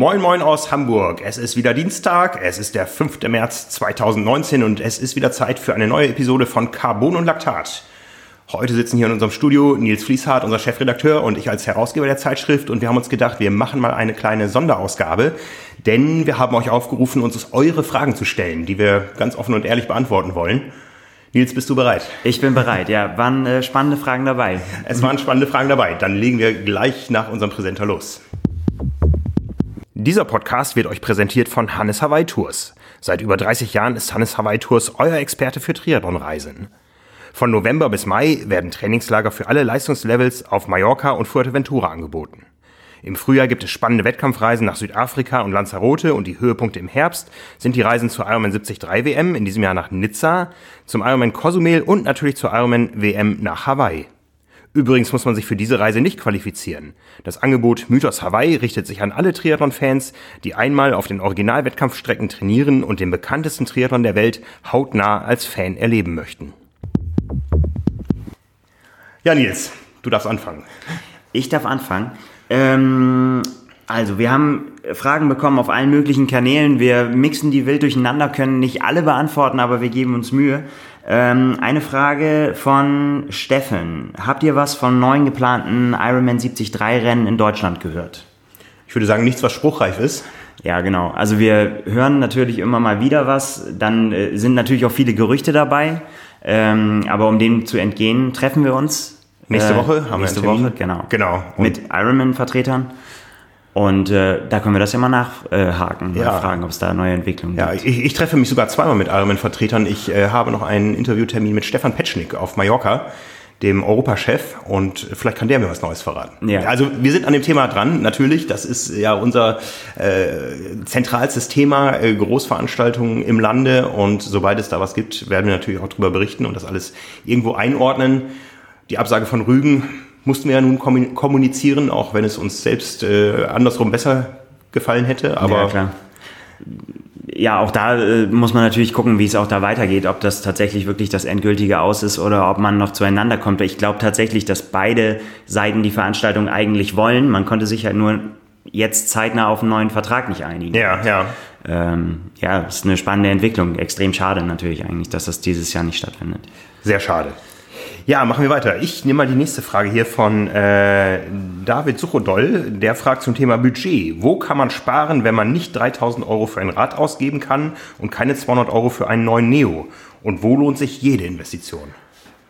Moin Moin aus Hamburg. Es ist wieder Dienstag, es ist der 5. März 2019 und es ist wieder Zeit für eine neue Episode von Carbon und Laktat. Heute sitzen hier in unserem Studio Nils Fließhardt, unser Chefredakteur, und ich als Herausgeber der Zeitschrift. Und wir haben uns gedacht, wir machen mal eine kleine Sonderausgabe, denn wir haben euch aufgerufen, uns eure Fragen zu stellen, die wir ganz offen und ehrlich beantworten wollen. Nils, bist du bereit? Ich bin bereit, ja. Waren äh, spannende Fragen dabei. Es waren spannende Fragen dabei. Dann legen wir gleich nach unserem Präsenter los. Dieser Podcast wird euch präsentiert von Hannes Hawaii Tours. Seit über 30 Jahren ist Hannes Hawaii Tours euer Experte für Triathlon-Reisen. Von November bis Mai werden Trainingslager für alle Leistungslevels auf Mallorca und Fuerteventura angeboten. Im Frühjahr gibt es spannende Wettkampfreisen nach Südafrika und Lanzarote und die Höhepunkte im Herbst sind die Reisen zur Ironman 73 WM in diesem Jahr nach Nizza, zum Ironman Cozumel und natürlich zur Ironman WM nach Hawaii. Übrigens muss man sich für diese Reise nicht qualifizieren. Das Angebot Mythos Hawaii richtet sich an alle Triathlon-Fans, die einmal auf den Originalwettkampfstrecken trainieren und den bekanntesten Triathlon der Welt hautnah als Fan erleben möchten. Ja, Nils, du darfst anfangen. Ich darf anfangen. Ähm, also, wir haben Fragen bekommen auf allen möglichen Kanälen. Wir mixen die wild durcheinander, können nicht alle beantworten, aber wir geben uns Mühe. Ähm, eine Frage von Steffen. Habt ihr was vom neuen geplanten Ironman 73 Rennen in Deutschland gehört? Ich würde sagen, nichts, was spruchreif ist. Ja, genau. Also wir hören natürlich immer mal wieder was. Dann äh, sind natürlich auch viele Gerüchte dabei. Ähm, aber um dem zu entgehen, treffen wir uns. Nächste äh, Woche haben nächste wir Nächste Woche, genau. Genau. Und mit Ironman-Vertretern. Und äh, da können wir das ja mal nachhaken, äh, ja. fragen, ob es da neue Entwicklungen ja, gibt. Ich, ich treffe mich sogar zweimal mit Ironman-Vertretern. Ich äh, habe noch einen Interviewtermin mit Stefan Petschnik auf Mallorca, dem Europachef, und vielleicht kann der mir was Neues verraten. Ja. Also wir sind an dem Thema dran, natürlich. Das ist ja unser äh, zentralstes Thema, äh, Großveranstaltungen im Lande. Und sobald es da was gibt, werden wir natürlich auch darüber berichten und das alles irgendwo einordnen. Die Absage von Rügen mussten wir ja nun kommunizieren, auch wenn es uns selbst äh, andersrum besser gefallen hätte. Aber ja, klar. Ja, auch da äh, muss man natürlich gucken, wie es auch da weitergeht, ob das tatsächlich wirklich das endgültige Aus ist oder ob man noch zueinander kommt. Ich glaube tatsächlich, dass beide Seiten die Veranstaltung eigentlich wollen. Man konnte sich halt nur jetzt zeitnah auf einen neuen Vertrag nicht einigen. Ja, ja. Ähm, ja, ist eine spannende Entwicklung. Extrem schade natürlich eigentlich, dass das dieses Jahr nicht stattfindet. Sehr schade. Ja, machen wir weiter. Ich nehme mal die nächste Frage hier von äh, David Suchodoll. Der fragt zum Thema Budget. Wo kann man sparen, wenn man nicht 3000 Euro für ein Rad ausgeben kann und keine 200 Euro für einen neuen Neo? Und wo lohnt sich jede Investition?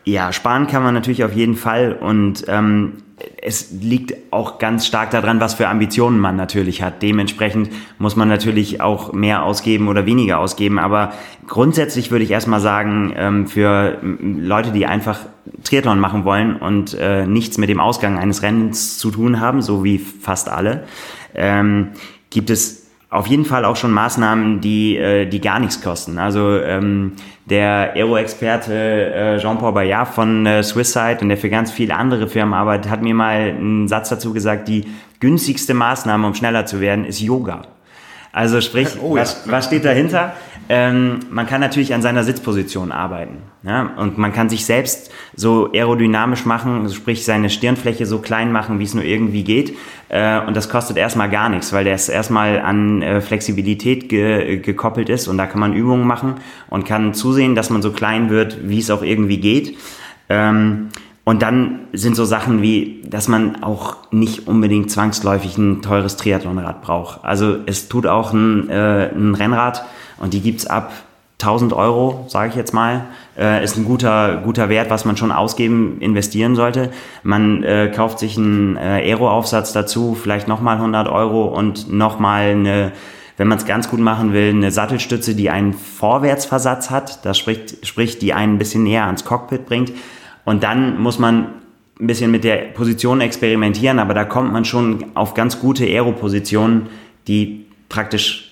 Ja, sparen kann man natürlich auf jeden Fall und ähm, es liegt auch ganz stark daran, was für Ambitionen man natürlich hat. Dementsprechend muss man natürlich auch mehr ausgeben oder weniger ausgeben. Aber grundsätzlich würde ich erstmal sagen, ähm, für Leute, die einfach Triathlon machen wollen und äh, nichts mit dem Ausgang eines Rennens zu tun haben, so wie fast alle, ähm, gibt es auf jeden Fall auch schon Maßnahmen, die, äh, die gar nichts kosten. Also ähm, der Aero-Experte äh, Jean-Paul Bayard von äh, Swisside und der für ganz viele andere Firmen arbeitet, hat mir mal einen Satz dazu gesagt, die günstigste Maßnahme, um schneller zu werden, ist Yoga. Also sprich, oh, ja. was, was steht dahinter? Ähm, man kann natürlich an seiner Sitzposition arbeiten. Ja? Und man kann sich selbst so aerodynamisch machen, sprich seine Stirnfläche so klein machen, wie es nur irgendwie geht. Äh, und das kostet erstmal gar nichts, weil das erstmal an äh, Flexibilität ge gekoppelt ist. Und da kann man Übungen machen und kann zusehen, dass man so klein wird, wie es auch irgendwie geht. Ähm, und dann sind so Sachen wie, dass man auch nicht unbedingt zwangsläufig ein teures Triathlonrad braucht. Also es tut auch ein, äh, ein Rennrad und die gibt's ab 1000 Euro, sage ich jetzt mal, äh, ist ein guter, guter Wert, was man schon ausgeben, investieren sollte. Man äh, kauft sich einen äh, Aero-Aufsatz dazu, vielleicht nochmal 100 Euro und nochmal eine, wenn man es ganz gut machen will, eine Sattelstütze, die einen Vorwärtsversatz hat, das spricht, sprich, die einen ein bisschen näher ans Cockpit bringt. Und dann muss man ein bisschen mit der Position experimentieren, aber da kommt man schon auf ganz gute Aero-Positionen, die praktisch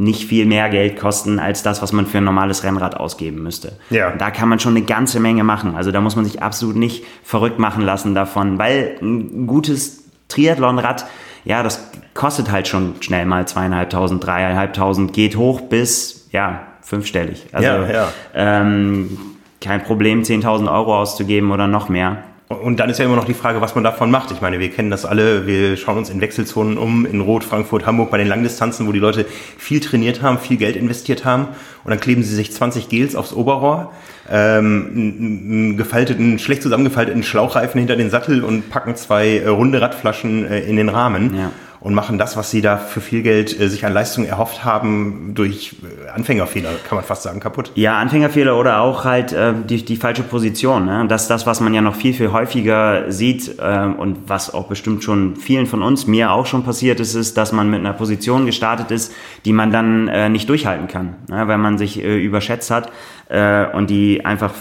nicht viel mehr Geld kosten als das, was man für ein normales Rennrad ausgeben müsste. Ja. Da kann man schon eine ganze Menge machen. Also da muss man sich absolut nicht verrückt machen lassen davon, weil ein gutes Triathlonrad, ja, das kostet halt schon schnell mal zweieinhalbtausend, dreieinhalbtausend, geht hoch bis, ja, fünfstellig. Also ja, ja. Ähm, kein Problem, 10.000 Euro auszugeben oder noch mehr. Und dann ist ja immer noch die Frage, was man davon macht. Ich meine, wir kennen das alle, wir schauen uns in Wechselzonen um, in Rot, Frankfurt, Hamburg, bei den Langdistanzen, wo die Leute viel trainiert haben, viel Geld investiert haben und dann kleben sie sich 20 Gels aufs Oberrohr, ähm, einen gefalteten, schlecht zusammengefalteten Schlauchreifen hinter den Sattel und packen zwei äh, runde Radflaschen äh, in den Rahmen. Ja und machen das, was sie da für viel Geld äh, sich an Leistung erhofft haben, durch äh, Anfängerfehler, kann man fast sagen, kaputt. Ja, Anfängerfehler oder auch halt äh, die, die falsche Position. Ne? Das ist das, was man ja noch viel, viel häufiger sieht äh, und was auch bestimmt schon vielen von uns, mir auch schon passiert ist, ist, dass man mit einer Position gestartet ist, die man dann äh, nicht durchhalten kann, ne? weil man sich äh, überschätzt hat äh, und die einfach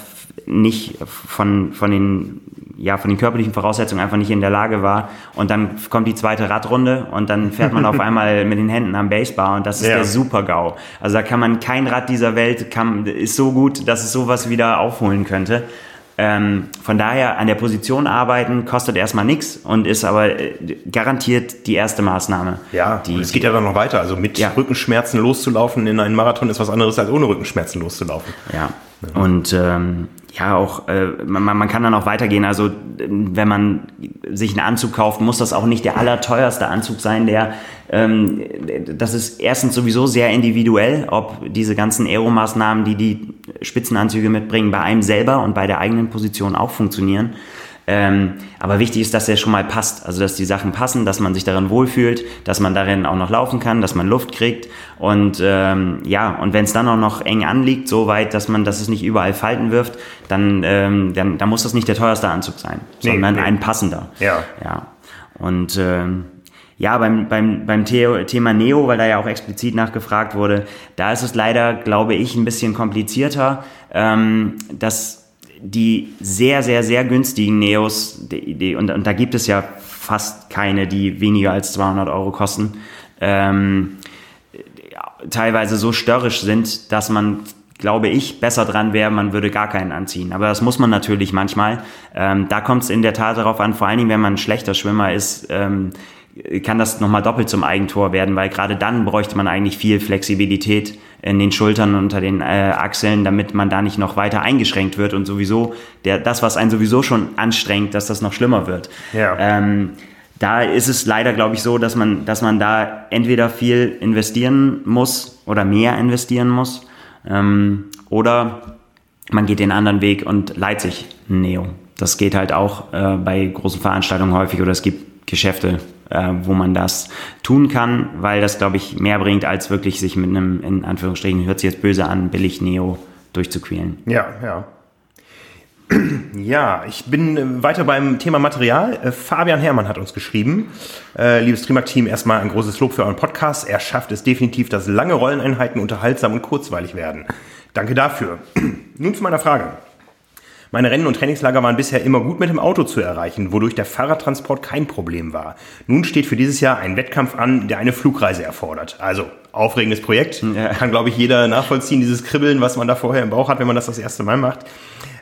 nicht von, von den ja, von den körperlichen Voraussetzungen einfach nicht in der Lage war. Und dann kommt die zweite Radrunde und dann fährt man auf einmal mit den Händen am Basebar und das ist ja. der Super-GAU. Also da kann man, kein Rad dieser Welt kann, ist so gut, dass es sowas wieder aufholen könnte. Ähm, von daher an der Position arbeiten kostet erstmal nichts und ist aber äh, garantiert die erste Maßnahme. Ja, die, es geht ja dann noch weiter. Also mit ja. Rückenschmerzen loszulaufen in einen Marathon ist was anderes als ohne Rückenschmerzen loszulaufen. Ja. Und ähm, ja, auch äh, man, man kann dann auch weitergehen. Also wenn man sich einen Anzug kauft, muss das auch nicht der allerteuerste Anzug sein. Der ähm, das ist erstens sowieso sehr individuell, ob diese ganzen Aeromaßnahmen, die die Spitzenanzüge mitbringen, bei einem selber und bei der eigenen Position auch funktionieren. Ähm, aber wichtig ist, dass er schon mal passt. Also, dass die Sachen passen, dass man sich darin wohlfühlt, dass man darin auch noch laufen kann, dass man Luft kriegt. Und ähm, ja, und wenn es dann auch noch eng anliegt, so weit, dass man, dass es nicht überall Falten wirft, dann, ähm, dann, dann muss das nicht der teuerste Anzug sein, nee, sondern nee. ein passender. Ja. Ja. Und ähm, ja, beim, beim, beim Thema Neo, weil da ja auch explizit nachgefragt wurde, da ist es leider, glaube ich, ein bisschen komplizierter. Ähm, dass die sehr, sehr, sehr günstigen Neos, die, die, und, und, da gibt es ja fast keine, die weniger als 200 Euro kosten, ähm, teilweise so störrisch sind, dass man glaube ich, besser dran wäre, man würde gar keinen anziehen. Aber das muss man natürlich manchmal. Ähm, da kommt es in der Tat darauf an, vor allen Dingen, wenn man ein schlechter Schwimmer ist, ähm, kann das nochmal doppelt zum Eigentor werden, weil gerade dann bräuchte man eigentlich viel Flexibilität in den Schultern unter den äh, Achseln, damit man da nicht noch weiter eingeschränkt wird und sowieso der, das, was einen sowieso schon anstrengt, dass das noch schlimmer wird. Ja. Ähm, da ist es leider, glaube ich, so, dass man, dass man da entweder viel investieren muss oder mehr investieren muss ähm, oder man geht den anderen Weg und leiht sich ein Neo. Das geht halt auch äh, bei großen Veranstaltungen häufig oder es gibt Geschäfte, äh, wo man das tun kann, weil das, glaube ich, mehr bringt, als wirklich sich mit einem, in Anführungsstrichen, hört sich jetzt böse an, billig Neo durchzuquälen. Ja, ja. Ja, ich bin äh, weiter beim Thema Material. Äh, Fabian Herrmann hat uns geschrieben. Äh, liebes Trimark-Team, erstmal ein großes Lob für euren Podcast. Er schafft es definitiv, dass lange Rolleneinheiten unterhaltsam und kurzweilig werden. Danke dafür. Nun zu meiner Frage. Meine Rennen und Trainingslager waren bisher immer gut mit dem Auto zu erreichen, wodurch der Fahrradtransport kein Problem war. Nun steht für dieses Jahr ein Wettkampf an, der eine Flugreise erfordert. Also aufregendes Projekt. Ja. Kann, glaube ich, jeder nachvollziehen, dieses Kribbeln, was man da vorher im Bauch hat, wenn man das das erste Mal macht.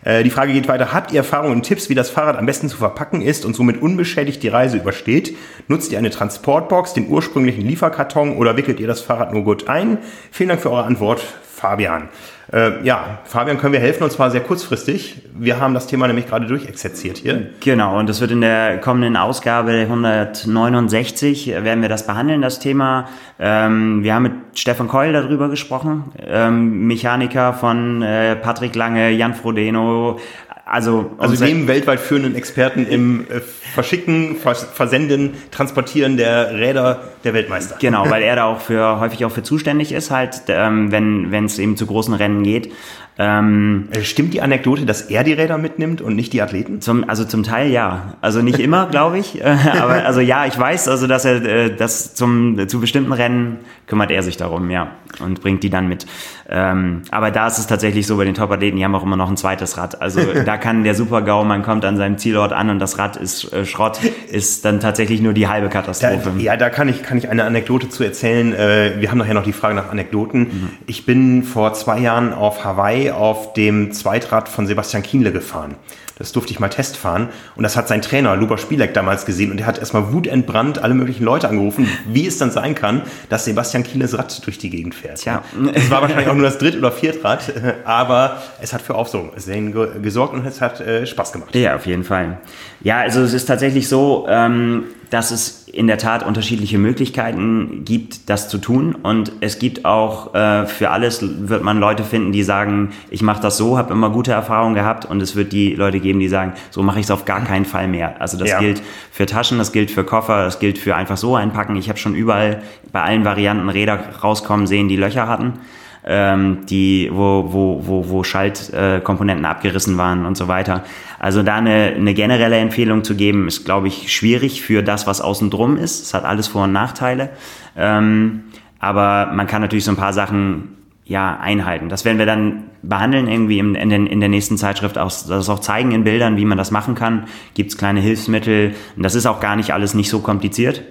Äh, die Frage geht weiter. Habt ihr Erfahrungen und Tipps, wie das Fahrrad am besten zu verpacken ist und somit unbeschädigt die Reise übersteht? Nutzt ihr eine Transportbox, den ursprünglichen Lieferkarton oder wickelt ihr das Fahrrad nur gut ein? Vielen Dank für eure Antwort, Fabian. Äh, ja, Fabian, können wir helfen und zwar sehr kurzfristig. Wir haben das Thema nämlich gerade durchexerziert hier. Genau, und das wird in der kommenden Ausgabe 169, äh, werden wir das behandeln, das Thema. Ähm, wir haben mit Stefan Keul darüber gesprochen, ähm, Mechaniker von äh, Patrick Lange, Jan Frodeno, also, also dem weltweit führenden Experten im äh, Verschicken, Versenden, Transportieren der Räder der Weltmeister. Genau, weil er da auch für häufig auch für zuständig ist, halt, ähm, wenn wenn es eben zu großen Rennen geht. Ähm, äh, Stimmt die Anekdote, dass er die Räder mitnimmt und nicht die Athleten? Zum, also zum Teil ja. Also nicht immer, glaube ich. Aber also ja, ich weiß, also dass er äh, das zum zu bestimmten Rennen kümmert er sich darum, ja, und bringt die dann mit. Ähm, aber da ist es tatsächlich so bei den Top-Athleten, die haben auch immer noch ein zweites Rad. Also da kann der Super-GAU, man kommt an seinem Zielort an und das Rad ist äh, Schrott, ist dann tatsächlich nur die halbe Katastrophe. Da, ja, da kann ich kann ich eine Anekdote zu erzählen. Äh, wir haben nachher noch die Frage nach Anekdoten. Mhm. Ich bin vor zwei Jahren auf Hawaii auf dem Zweitrad von Sebastian Kienle gefahren. Das durfte ich mal testfahren. Und das hat sein Trainer, Luba Spielek, damals gesehen. Und er hat erstmal wutentbrannt alle möglichen Leute angerufen, wie es dann sein kann, dass Sebastian Kieles Rad durch die Gegend fährt. Tja. Es war wahrscheinlich auch nur das Dritt- oder Viertrad, aber es hat für Aufsehen gesorgt und es hat äh, Spaß gemacht. Ja, auf jeden Fall. Ja, also es ist tatsächlich so, ähm, dass es in der Tat unterschiedliche Möglichkeiten gibt, das zu tun. Und es gibt auch äh, für alles wird man Leute finden, die sagen, ich mache das so, habe immer gute Erfahrungen gehabt. Und es wird die Leute geben, die sagen, so mache ich es auf gar keinen Fall mehr. Also das ja. gilt für Taschen, das gilt für Koffer, das gilt für einfach so einpacken. Ich habe schon überall bei allen Varianten Räder rauskommen sehen, die Löcher hatten ähm, die, wo, wo, wo, wo Schaltkomponenten äh, abgerissen waren und so weiter. Also da eine, eine generelle Empfehlung zu geben, ist, glaube ich, schwierig für das, was außen drum ist. Es hat alles Vor- und Nachteile. Ähm, aber man kann natürlich so ein paar Sachen ja, einhalten. Das werden wir dann behandeln irgendwie in, in, den, in der nächsten Zeitschrift, auch, das auch zeigen in Bildern, wie man das machen kann. Gibt es kleine Hilfsmittel. Und das ist auch gar nicht alles nicht so kompliziert.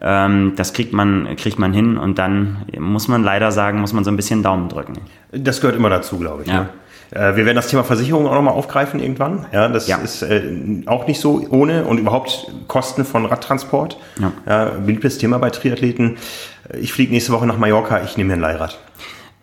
Ähm, das kriegt man, kriegt man hin und dann muss man leider sagen, muss man so ein bisschen Daumen drücken. Das gehört immer dazu, glaube ich. Ja. Ne? Äh, wir werden das Thema Versicherung auch nochmal aufgreifen irgendwann. Ja, das ja. ist äh, auch nicht so ohne und überhaupt Kosten von Radtransport. Ja. Ja, beliebtes Thema bei Triathleten. Ich fliege nächste Woche nach Mallorca, ich nehme mir ein Leihrad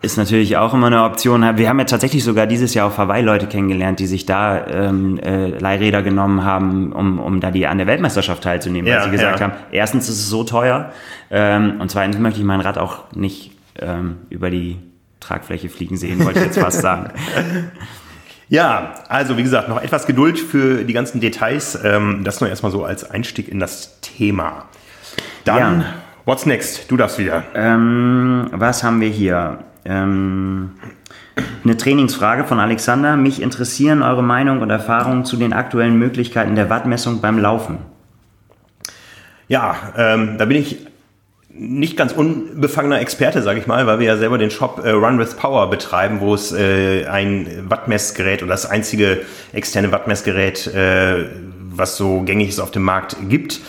ist natürlich auch immer eine Option. Wir haben ja tatsächlich sogar dieses Jahr auf Hawaii Leute kennengelernt, die sich da ähm, äh, Leihräder genommen haben, um, um da die an der Weltmeisterschaft teilzunehmen, ja, weil sie gesagt ja. haben, erstens ist es so teuer ähm, und zweitens möchte ich mein Rad auch nicht ähm, über die Tragfläche fliegen sehen, wollte ich jetzt fast sagen. Ja, also wie gesagt, noch etwas Geduld für die ganzen Details. Ähm, das nur erstmal so als Einstieg in das Thema. Dann, ja. what's next? Du darfst wieder. Ähm, was haben wir hier? Ähm, eine Trainingsfrage von Alexander. Mich interessieren eure Meinung und Erfahrungen zu den aktuellen Möglichkeiten der Wattmessung beim Laufen. Ja, ähm, da bin ich nicht ganz unbefangener Experte, sage ich mal, weil wir ja selber den Shop äh, Run with Power betreiben, wo es äh, ein Wattmessgerät oder das einzige externe Wattmessgerät, äh, was so gängig ist auf dem Markt, gibt.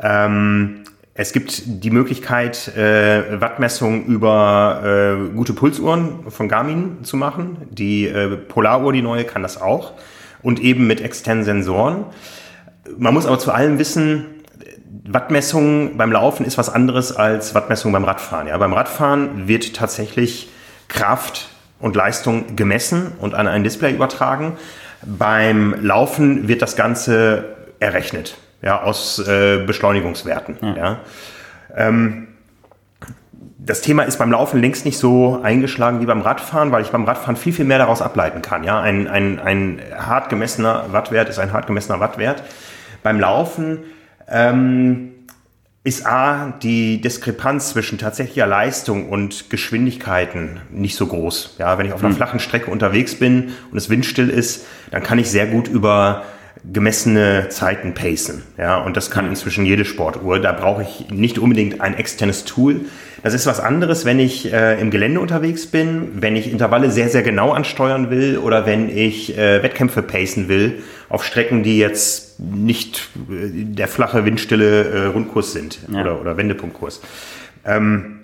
Ähm, es gibt die Möglichkeit, äh, Wattmessungen über äh, gute Pulsuhren von Garmin zu machen. Die äh, Polaruhr, die neue, kann das auch. Und eben mit externen Sensoren. Man muss aber zu allem wissen, Wattmessung beim Laufen ist was anderes als Wattmessung beim Radfahren. Ja, beim Radfahren wird tatsächlich Kraft und Leistung gemessen und an ein Display übertragen. Beim Laufen wird das Ganze errechnet ja, aus äh, Beschleunigungswerten. Ja. ja. Ähm, das Thema ist beim Laufen längst nicht so eingeschlagen wie beim Radfahren, weil ich beim Radfahren viel, viel mehr daraus ableiten kann. Ja, ein, ein, ein hart gemessener Wattwert ist ein hart gemessener Wattwert. Beim Laufen ähm, ist A, die Diskrepanz zwischen tatsächlicher Leistung und Geschwindigkeiten nicht so groß. Ja, wenn ich auf einer hm. flachen Strecke unterwegs bin und es windstill ist, dann kann ich sehr gut über gemessene Zeiten pacen. Ja, und das kann inzwischen jede Sportuhr. Da brauche ich nicht unbedingt ein externes Tool. Das ist was anderes, wenn ich äh, im Gelände unterwegs bin, wenn ich Intervalle sehr, sehr genau ansteuern will oder wenn ich äh, Wettkämpfe pacen will auf Strecken, die jetzt nicht äh, der flache, windstille äh, Rundkurs sind ja. oder, oder Wendepunktkurs. Ähm,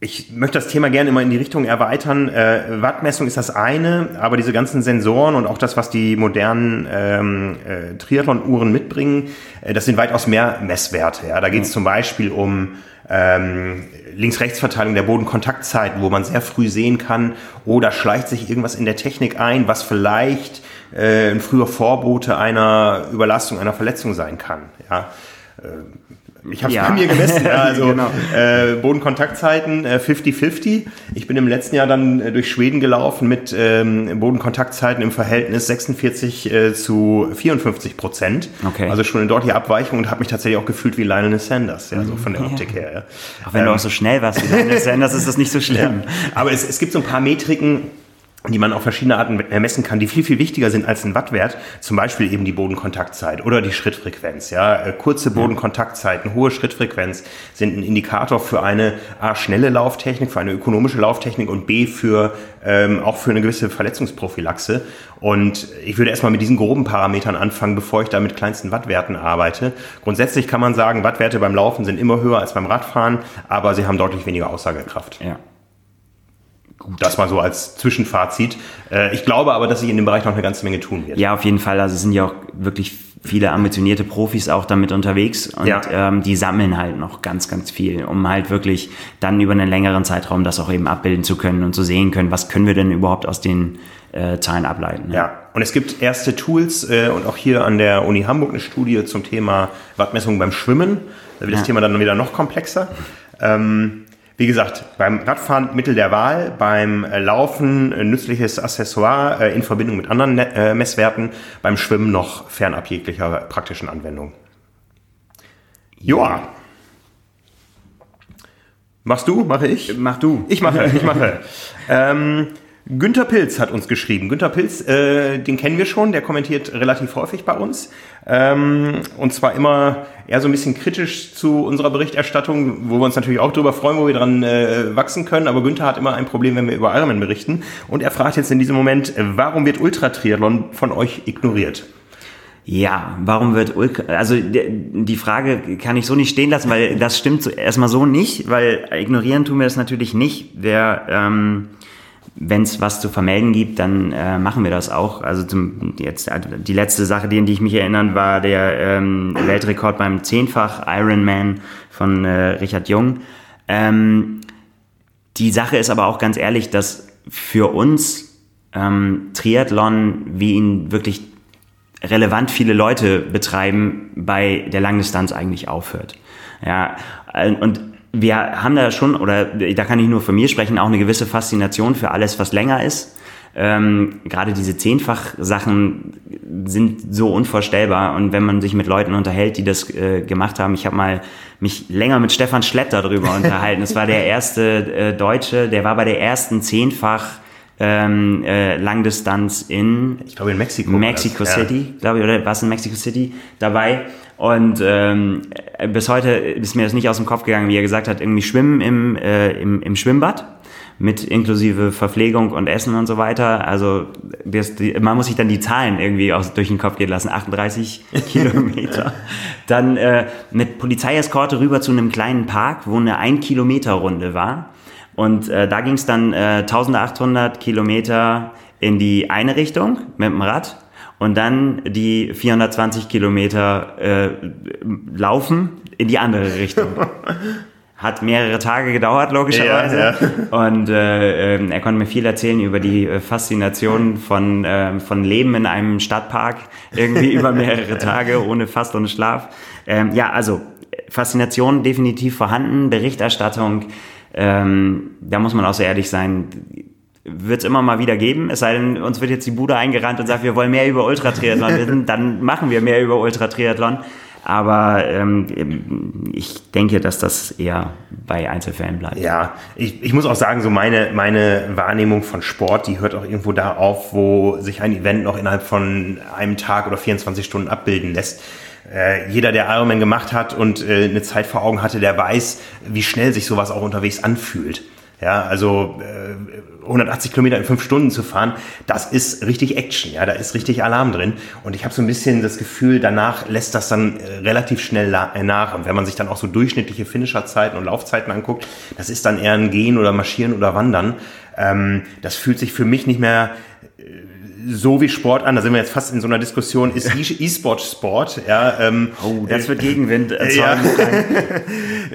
ich möchte das Thema gerne immer in die Richtung erweitern. Äh, Wattmessung ist das eine, aber diese ganzen Sensoren und auch das, was die modernen ähm, äh, Triathlon-Uhren mitbringen, äh, das sind weitaus mehr Messwerte. Ja? Da geht es zum Beispiel um ähm, Links-Rechts-Verteilung der Bodenkontaktzeiten, wo man sehr früh sehen kann, oh, da schleicht sich irgendwas in der Technik ein, was vielleicht äh, ein früher Vorbote einer Überlastung, einer Verletzung sein kann. Ja? Ich habe es ja. bei mir gemessen. Ja, also genau. äh, Bodenkontaktzeiten 50-50. Äh, ich bin im letzten Jahr dann äh, durch Schweden gelaufen mit ähm, Bodenkontaktzeiten im Verhältnis 46 äh, zu 54 Prozent. Okay. Also schon eine deutliche Abweichung und habe mich tatsächlich auch gefühlt wie Lionel Sanders, ja, so von der Optik her. Ja. Auch wenn ähm, du auch so schnell warst wie Lionel Sanders, ist das nicht so schlimm. Ja. Aber es, es gibt so ein paar Metriken, die man auf verschiedene Arten messen kann, die viel, viel wichtiger sind als ein Wattwert. Zum Beispiel eben die Bodenkontaktzeit oder die Schrittfrequenz. Ja, äh, kurze Bodenkontaktzeiten, hohe Schrittfrequenz sind ein Indikator für eine A, schnelle Lauftechnik, für eine ökonomische Lauftechnik und B, für, ähm, auch für eine gewisse Verletzungsprophylaxe. Und ich würde erstmal mit diesen groben Parametern anfangen, bevor ich da mit kleinsten Wattwerten arbeite. Grundsätzlich kann man sagen, Wattwerte beim Laufen sind immer höher als beim Radfahren, aber sie haben deutlich weniger Aussagekraft. Ja. Gut. Das mal so als Zwischenfazit. Äh, ich glaube aber, dass sich in dem Bereich noch eine ganze Menge tun wird. Ja, auf jeden Fall. Also es sind ja auch wirklich viele ambitionierte Profis auch damit unterwegs und Ja. ähm, die sammeln halt noch ganz, ganz viel, um halt wirklich dann über einen längeren Zeitraum das auch eben abbilden zu können und zu sehen können, was können wir denn überhaupt aus den äh, Zahlen ableiten. ne? Ja, und es gibt erste Tools äh, und auch hier an der Uni Hamburg eine Studie zum Thema Wattmessung beim Schwimmen. Da wird das Ja. Thema dann wieder noch komplexer. Ähm, wie gesagt, beim Radfahren Mittel der Wahl, beim äh, Laufen äh, nützliches Accessoire äh, in Verbindung mit anderen Ne- Messwerten, beim Schwimmen noch fernab jeglicher praktischen Anwendung. Joa. Machst du? Mache ich? Mach du. Ich mache, ich mache. ähm, Günther Pilz hat uns geschrieben. Günther Pilz, äh, den kennen wir schon, der kommentiert relativ häufig bei uns. Ähm, und zwar immer eher so ein bisschen kritisch zu unserer Berichterstattung, wo wir uns natürlich auch drüber freuen, wo wir dran äh, wachsen können. Aber Günther hat immer ein Problem, wenn wir über Ironman berichten. Und er fragt jetzt in diesem Moment, warum wird Ultratriathlon von euch ignoriert? Ja, warum wird Ultra, also die Frage kann ich so nicht stehen lassen, weil das stimmt erstmal so nicht, weil ignorieren tun wir das natürlich nicht. Wer, ähm, wenn es was zu vermelden gibt, dann äh, machen wir das auch. Also zum, jetzt also die letzte Sache, die, an die ich mich erinnern, war der ähm, Weltrekord beim Zehnfach Ironman von äh, Richard Jung. Ähm, die Sache ist aber auch ganz ehrlich, dass für uns ähm, Triathlon, wie ihn wirklich relevant viele Leute betreiben, bei der Langdistanz eigentlich aufhört. Ja, äh, und wir haben da schon, oder da kann ich nur von mir sprechen, auch eine gewisse Faszination für alles, was länger ist. Ähm, gerade diese Zehnfach-Sachen sind so unvorstellbar. Und wenn man sich mit Leuten unterhält, die das äh, gemacht haben, ich habe mal mich länger mit Stefan Schlett darüber unterhalten. Es war der erste äh, Deutsche, der war bei der ersten Zehnfach ähm, äh, Langdistanz in Ich glaube in Mexiko. Mexico das. Ja. City, glaube ich, oder was in Mexico City dabei. Und ähm, bis heute ist mir das nicht aus dem Kopf gegangen, wie er gesagt hat, irgendwie schwimmen im, äh, im, im Schwimmbad mit inklusive Verpflegung und Essen und so weiter. Also das, die, man muss sich dann die Zahlen irgendwie aus, durch den Kopf gehen lassen. 38 Kilometer. Dann äh, mit Polizeieskorte rüber zu einem kleinen Park, wo eine 1-Kilometer-Runde war. Und äh, da ging es dann äh, 1800 Kilometer in die eine Richtung mit dem Rad und dann die 420 Kilometer äh, laufen in die andere Richtung. Hat mehrere Tage gedauert, logischerweise. Ja, Und äh, ähm, er konnte mir viel erzählen über die äh, Faszination von, äh, von Leben in einem Stadtpark, irgendwie über mehrere Tage, ohne Fast und Schlaf. Ähm, ja, also Faszination definitiv vorhanden, Berichterstattung, ähm, da muss man auch so ehrlich sein, wird es immer mal wieder geben, es sei denn, uns wird jetzt die Bude eingerannt und sagt, wir wollen mehr über Ultratriathlon wissen, dann machen wir mehr über Ultratriathlon. Aber ähm, ich denke, dass das eher bei Einzelfällen bleibt. Ja, ich, ich muss auch sagen, so meine, meine Wahrnehmung von Sport, die hört auch irgendwo da auf, wo sich ein Event noch innerhalb von einem Tag oder 24 Stunden abbilden lässt. Äh, jeder, der Ironman gemacht hat und äh, eine Zeit vor Augen hatte, der weiß, wie schnell sich sowas auch unterwegs anfühlt. Ja, also äh, 180 Kilometer in fünf Stunden zu fahren, das ist richtig Action, ja, da ist richtig Alarm drin. Und ich habe so ein bisschen das Gefühl, danach lässt das dann äh, relativ schnell äh, nach. Und wenn man sich dann auch so durchschnittliche Finisherzeiten und Laufzeiten anguckt, das ist dann eher ein Gehen oder Marschieren oder Wandern. Ähm, das fühlt sich für mich nicht mehr so wie Sport an. Da sind wir jetzt fast in so einer Diskussion, ist E-Sport Sport? Ja, ähm, Oh, das wird Gegenwind ja, erzeugen.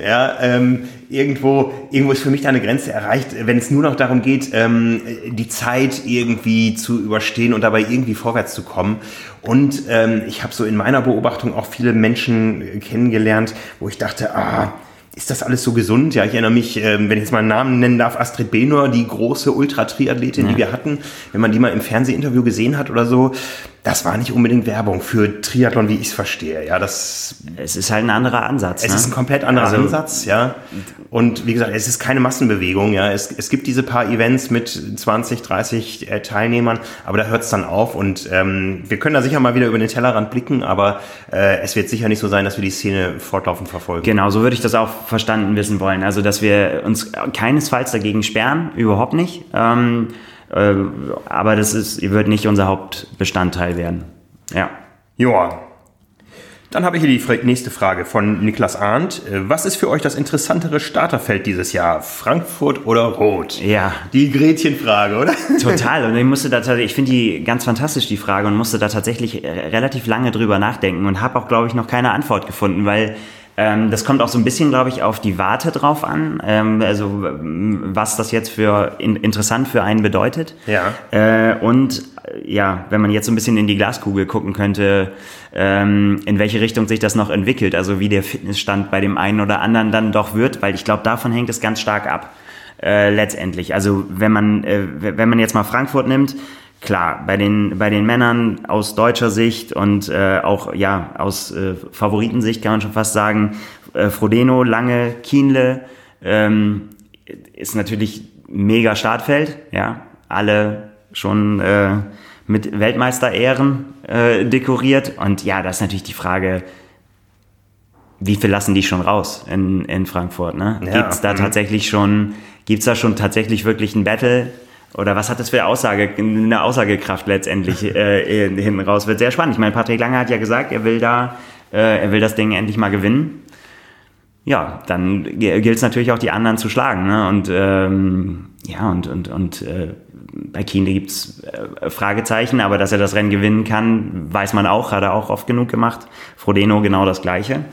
ja ähm, irgendwo, irgendwo ist für mich da eine Grenze erreicht, wenn es nur noch darum geht, ähm, die Zeit irgendwie zu überstehen und dabei irgendwie vorwärts zu kommen. Und ähm, ich habe so in meiner Beobachtung auch viele Menschen kennengelernt, wo ich dachte, ah, ist das alles so gesund? Ja, ich erinnere mich, ähm, wenn ich jetzt mal einen Namen nennen darf, Astrid Benor, die große Ultra-Triathletin, die wir hatten, wenn man die mal im Fernsehinterview gesehen hat oder so, das war nicht unbedingt Werbung für Triathlon, wie ich es verstehe. Ja, das Es ist halt ein anderer Ansatz. es ne? ist ein komplett anderer Also- Ansatz, ja. Und wie gesagt, es ist keine Massenbewegung, ja. Es, es gibt diese paar Events mit 20, 30 äh, Teilnehmern, aber da hört es dann auf. Und ähm, wir können da sicher mal wieder über den Tellerrand blicken, aber äh, es wird sicher nicht so sein, dass wir die Szene fortlaufend verfolgen. Genau, so würde ich das auch verstanden wissen wollen. Also, dass wir uns keinesfalls dagegen sperren, überhaupt nicht. Ähm, äh, aber das ist, wird nicht unser Hauptbestandteil werden. Ja. Joa. Dann habe ich hier die nächste Frage von Niklas Arndt. Äh, was ist für euch das interessantere Starterfeld dieses Jahr? Frankfurt oder Rot? Ja. Die Gretchenfrage, oder? Total. Und ich musste da tatsächlich, ich finde die ganz fantastisch, die Frage, und musste da tatsächlich äh, relativ lange drüber nachdenken und habe auch, glaube ich, noch keine Antwort gefunden, weil ähm, das kommt auch so ein bisschen, glaube ich, auf die Warte drauf an. Ähm, also was das jetzt für in, interessant für einen bedeutet. Ja. Äh, und ja, wenn man jetzt so ein bisschen in die Glaskugel gucken könnte, ähm, in welche Richtung sich das noch entwickelt, also wie der Fitnessstand bei dem einen oder anderen dann doch wird, weil ich glaube, davon hängt es ganz stark ab. Äh, letztendlich. Also wenn man, äh, wenn man jetzt mal Frankfurt nimmt, klar, bei den, bei den Männern aus deutscher Sicht und äh, auch ja aus äh, Favoritensicht kann man schon fast sagen, äh, Frodeno, Lange, Kienle ähm, ist natürlich mega Startfeld, ja, alle schon äh, mit Weltmeisterehren äh, dekoriert und ja, das ist natürlich die Frage, wie viel lassen die schon raus in, in Frankfurt? Ne? Ja. Gibt es da mhm. tatsächlich schon, gibt's da schon tatsächlich wirklich ein Battle? Oder was hat das für eine Aussage, eine Aussagekraft letztendlich äh, hinten raus? Wird sehr spannend. Ich meine, Patrick Lange hat ja gesagt, er will da, äh, er will das Ding endlich mal gewinnen. Ja, dann gilt es natürlich auch die anderen zu schlagen. Ne? Und ähm, ja, und, und, und äh, bei Kienle gibt's äh, Fragezeichen, aber dass er das Rennen gewinnen kann, weiß man auch, hat er auch oft genug gemacht. Frodeno genau das Gleiche.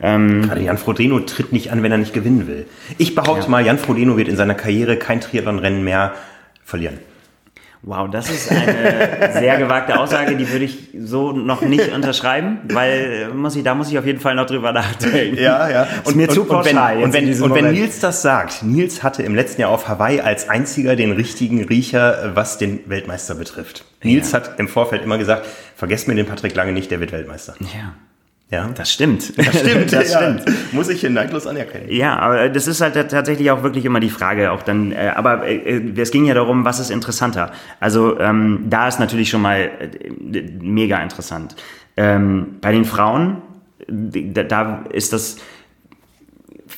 Ähm, Gerade Jan Frodeno tritt nicht an, wenn er nicht gewinnen will. Ich behaupte ja. mal, Jan Frodeno wird in seiner Karriere kein Triathlon-Rennen mehr verlieren. Wow, das ist eine sehr gewagte Aussage, die würde ich so noch nicht unterschreiben, weil äh, muss ich, da muss ich auf jeden Fall noch drüber nachdenken. Ja, ja. Und, mir und, zu pauschal und wenn, und wenn, und wenn Nils das sagt, Nils hatte im letzten Jahr auf Hawaii als einziger den richtigen Riecher, was den Weltmeister betrifft. Nils ja. hat im Vorfeld immer gesagt, vergesst mir den Patrick Lange nicht, der wird Weltmeister. Ja. Ja, das stimmt. Das stimmt, das ja. stimmt. Muss ich hier neidlos anerkennen. Ja, aber das ist halt tatsächlich auch wirklich immer die Frage. Auch dann, äh, aber äh, äh, es ging ja darum, was ist interessanter. Also ähm, da ist natürlich schon mal äh, mega interessant. Ähm, bei den Frauen, da, da ist das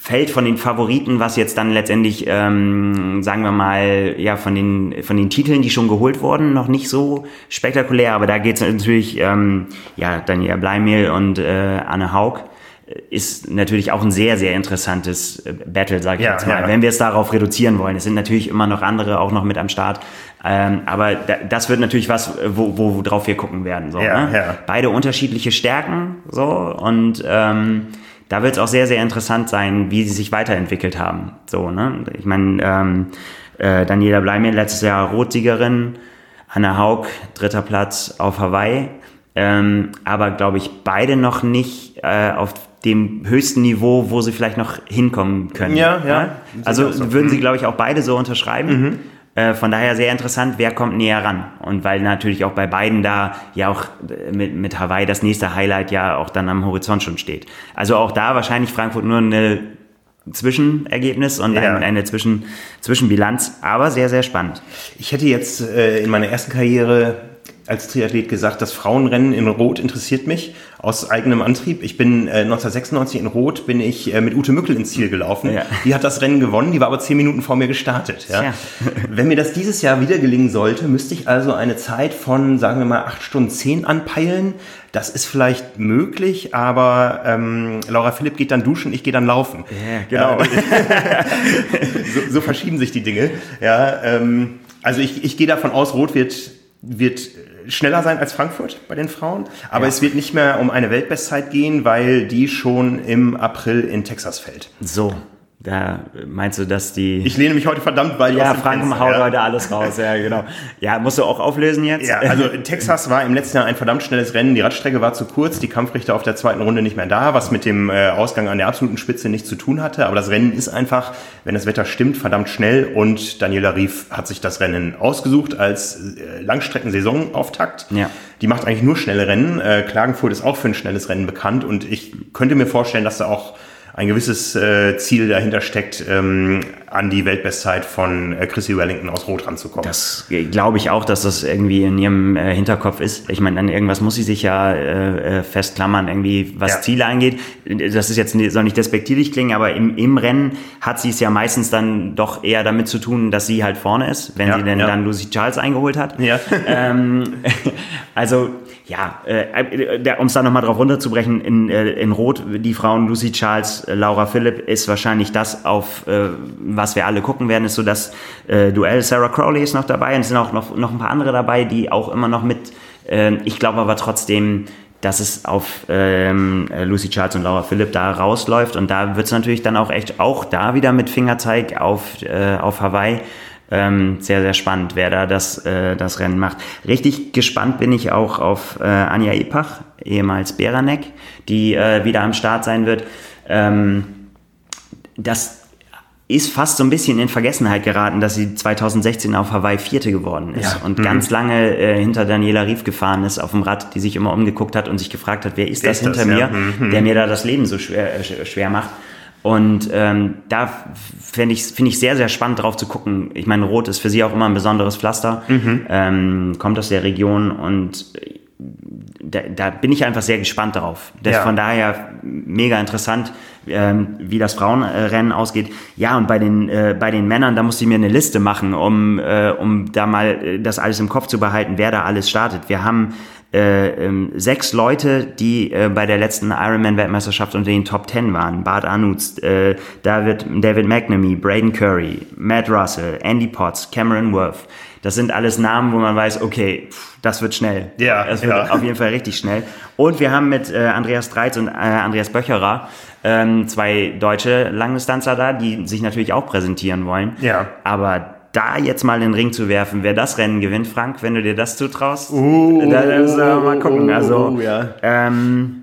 fällt von den Favoriten, was jetzt dann letztendlich, ähm, sagen wir mal, ja, von den, von den Titeln, die schon geholt wurden, noch nicht so spektakulär, aber da geht es natürlich, ähm, ja, Daniela Bleimehl und äh, Anne Haug ist natürlich auch ein sehr, sehr interessantes äh, Battle, sage ich ja, jetzt mal, ja. wenn wir es darauf reduzieren wollen. Es sind natürlich immer noch andere auch noch mit am Start, ähm, aber das wird natürlich was, wo, wo, worauf wir gucken werden. So, ja, ne? Beide unterschiedliche Stärken so und ähm, da wird es auch sehr, sehr interessant sein, wie sie sich weiterentwickelt haben. So, ne? Ich meine, ähm, äh, Daniela Bleimir, letztes Jahr Rotsiegerin, Anna Haug, dritter Platz auf Hawaii. Ähm, aber glaube ich, beide noch nicht äh, auf dem höchsten Niveau, wo sie vielleicht noch hinkommen können. Ja, ja. ja? Also so. würden sie, glaube ich, auch beide so unterschreiben. Mhm. Äh, von daher sehr interessant, wer kommt näher ran. Und weil natürlich auch bei beiden da ja auch äh, mit, mit Hawaii das nächste Highlight ja auch dann am Horizont schon steht. Also auch da wahrscheinlich Frankfurt nur eine Zwischenergebnis und ja. eine, eine Zwischen, Zwischenbilanz, aber sehr, sehr spannend. Ich hätte jetzt äh, in meiner ersten Karriere als Triathlet gesagt, das Frauenrennen in Rot interessiert mich aus eigenem Antrieb. Ich bin äh, 1996 in Rot, bin ich äh, mit Ute Mückel ins Ziel gelaufen. Ja. Die hat das Rennen gewonnen, die war aber zehn Minuten vor mir gestartet. Ja? Wenn mir das dieses Jahr wieder gelingen sollte, müsste ich also eine Zeit von, sagen wir mal, acht Stunden zehn anpeilen. Das ist vielleicht möglich, aber ähm, Laura Philipp geht dann duschen, ich gehe dann laufen. Ja, genau. so, so, verschieben sich die Dinge. Ja, ähm, also ich, ich gehe davon aus, Rot wird wird schneller sein als Frankfurt bei den Frauen. Aber ja. es wird nicht mehr um eine Weltbestzeit gehen, weil die schon im April in Texas fällt. So. Da meinst du, dass die. Ich lehne mich heute verdammt weit Ja, Frank haut heute alles raus, ja, genau. Ja, musst du auch auflösen jetzt? Ja, also Texas war im letzten Jahr ein verdammt schnelles Rennen. Die Radstrecke war zu kurz, die Kampfrichter auf der zweiten Runde nicht mehr da, was mit dem äh, Ausgang an der absoluten Spitze nichts zu tun hatte. Aber das Rennen ist einfach, wenn das Wetter stimmt, verdammt schnell. Und Daniela Rief hat sich das Rennen ausgesucht als äh, Langstrecken-Saisonauftakt. Ja. Die macht eigentlich nur schnelle Rennen. Äh, Klagenfurt ist auch für ein schnelles Rennen bekannt. Und ich könnte mir vorstellen, dass da auch ein gewisses äh, Ziel dahinter steckt, ähm, an die Weltbestzeit von äh, Chrissy Wellington aus Rot ranzukommen. Das äh, glaube ich auch, dass das irgendwie in ihrem äh, Hinterkopf ist. Ich meine, an irgendwas muss sie sich ja äh, äh festklammern, irgendwie was ja. Ziele angeht. Das ist jetzt soll nicht despektierlich klingen, aber im, im Rennen hat sie es ja meistens dann doch eher damit zu tun, dass sie halt vorne ist, wenn ja, sie denn ja. dann Lucy Charles eingeholt hat. Ja. Ähm, also ja, äh, um es da nochmal drauf runterzubrechen, in, äh, in Rot, die Frauen Lucy Charles, äh, Laura Philipp ist wahrscheinlich das, auf äh, was wir alle gucken werden, ist so das äh, Duell. Sarah Crowley ist noch dabei und es sind auch noch, noch ein paar andere dabei, die auch immer noch mit, äh, ich glaube aber trotzdem, dass es auf ähm, Lucy Charles und Laura Philipp da rausläuft und da wird es natürlich dann auch echt, auch da wieder mit Fingerzeig auf, äh, auf Hawaii ähm, sehr, sehr spannend, wer da das, äh, das Rennen macht. Richtig gespannt bin ich auch auf äh, Anja Epach, ehemals Beranek, die äh, wieder am Start sein wird. Ähm, das ist fast so ein bisschen in Vergessenheit geraten, dass sie 2016 auf Hawaii Vierte geworden ist ja. und mhm. ganz lange äh, hinter Daniela Rief gefahren ist auf dem Rad, die sich immer umgeguckt hat und sich gefragt hat, wer ist wer das ist hinter das, mir, ja. mhm. der mir da das Leben so schwer, äh, schwer macht. Und ähm, da finde ich, finde ich sehr, sehr spannend drauf zu gucken. Ich meine, Rot ist für sie auch immer ein besonderes Pflaster, mhm. ähm, kommt aus der Region und da, da bin ich einfach sehr gespannt darauf. Das ja. Von daher mega interessant, ähm, wie das Frauenrennen ausgeht. Ja, und bei den, äh, bei den Männern, da musste ich mir eine Liste machen, um, äh, um da mal äh, das alles im Kopf zu behalten, wer da alles startet. Wir haben äh, sechs Leute, die äh, bei der letzten Ironman-Weltmeisterschaft unter den Top Ten waren. Bart Anuts, äh, David, David McNamee, Braden Curry, Matt Russell, Andy Potts, Cameron Worth. Das sind alles Namen, wo man weiß, okay, pff, das wird schnell. Ja, das wird ja. auf jeden Fall richtig schnell. Und wir haben mit äh, Andreas Dreitz und äh, Andreas Böcherer ähm, zwei deutsche Langdistanzer da, die sich natürlich auch präsentieren wollen. Ja. Aber da jetzt mal in den Ring zu werfen, wer das Rennen gewinnt, Frank, wenn du dir das zutraust, uh, da müssen wir mal gucken. Also, uh, ja. Ähm,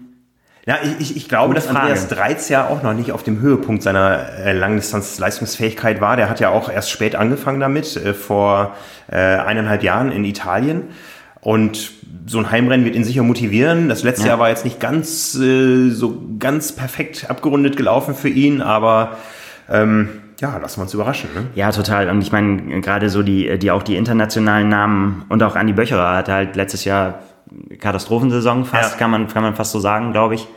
ja, ich, ich glaube, dass Andreas Dreiz ja auch noch nicht auf dem Höhepunkt seiner äh, Langdistanz-Leistungsfähigkeit war. Der hat ja auch erst spät angefangen damit, äh, vor äh, eineinhalb Jahren in Italien. Und so ein Heimrennen wird ihn sicher motivieren. Das letzte ja. Jahr war jetzt nicht ganz äh, so ganz perfekt abgerundet gelaufen für ihn, aber ähm, ja, lassen wir uns überraschen. Ne? Ja, total. Und ich meine, gerade so die, die auch die internationalen Namen und auch Andi Böcherer hat halt letztes Jahr Katastrophensaison fast, ja. kann, man, kann man fast so sagen, glaube ich.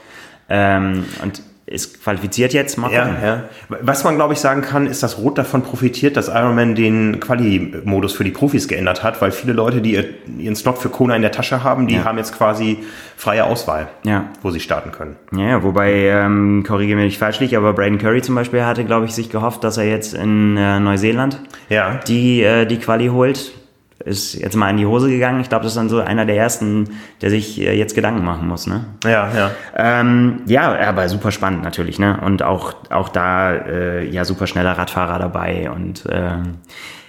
Ähm, und ist qualifiziert jetzt. Mal ja, ja. Was man, glaube ich, sagen kann, ist, dass Rot davon profitiert, dass Ironman den Quali-Modus für die Profis geändert hat, weil viele Leute, die ihren Slot für Kona in der Tasche haben, die ja. haben jetzt quasi freie Auswahl, ja. wo sie starten können. Ja, wobei, ähm, korrigiere mich nicht falsch liegt, aber Braden Curry zum Beispiel hatte, glaube ich, sich gehofft, dass er jetzt in äh, Neuseeland ja. die, äh, die Quali holt ist jetzt mal in die Hose gegangen. Ich glaube, das ist dann so einer der ersten, der sich äh, jetzt Gedanken machen muss. Ne? Ja, ja. Ähm, ja, aber super spannend natürlich. Ne? Und auch, auch da äh, ja super schneller Radfahrer dabei. Und ähm,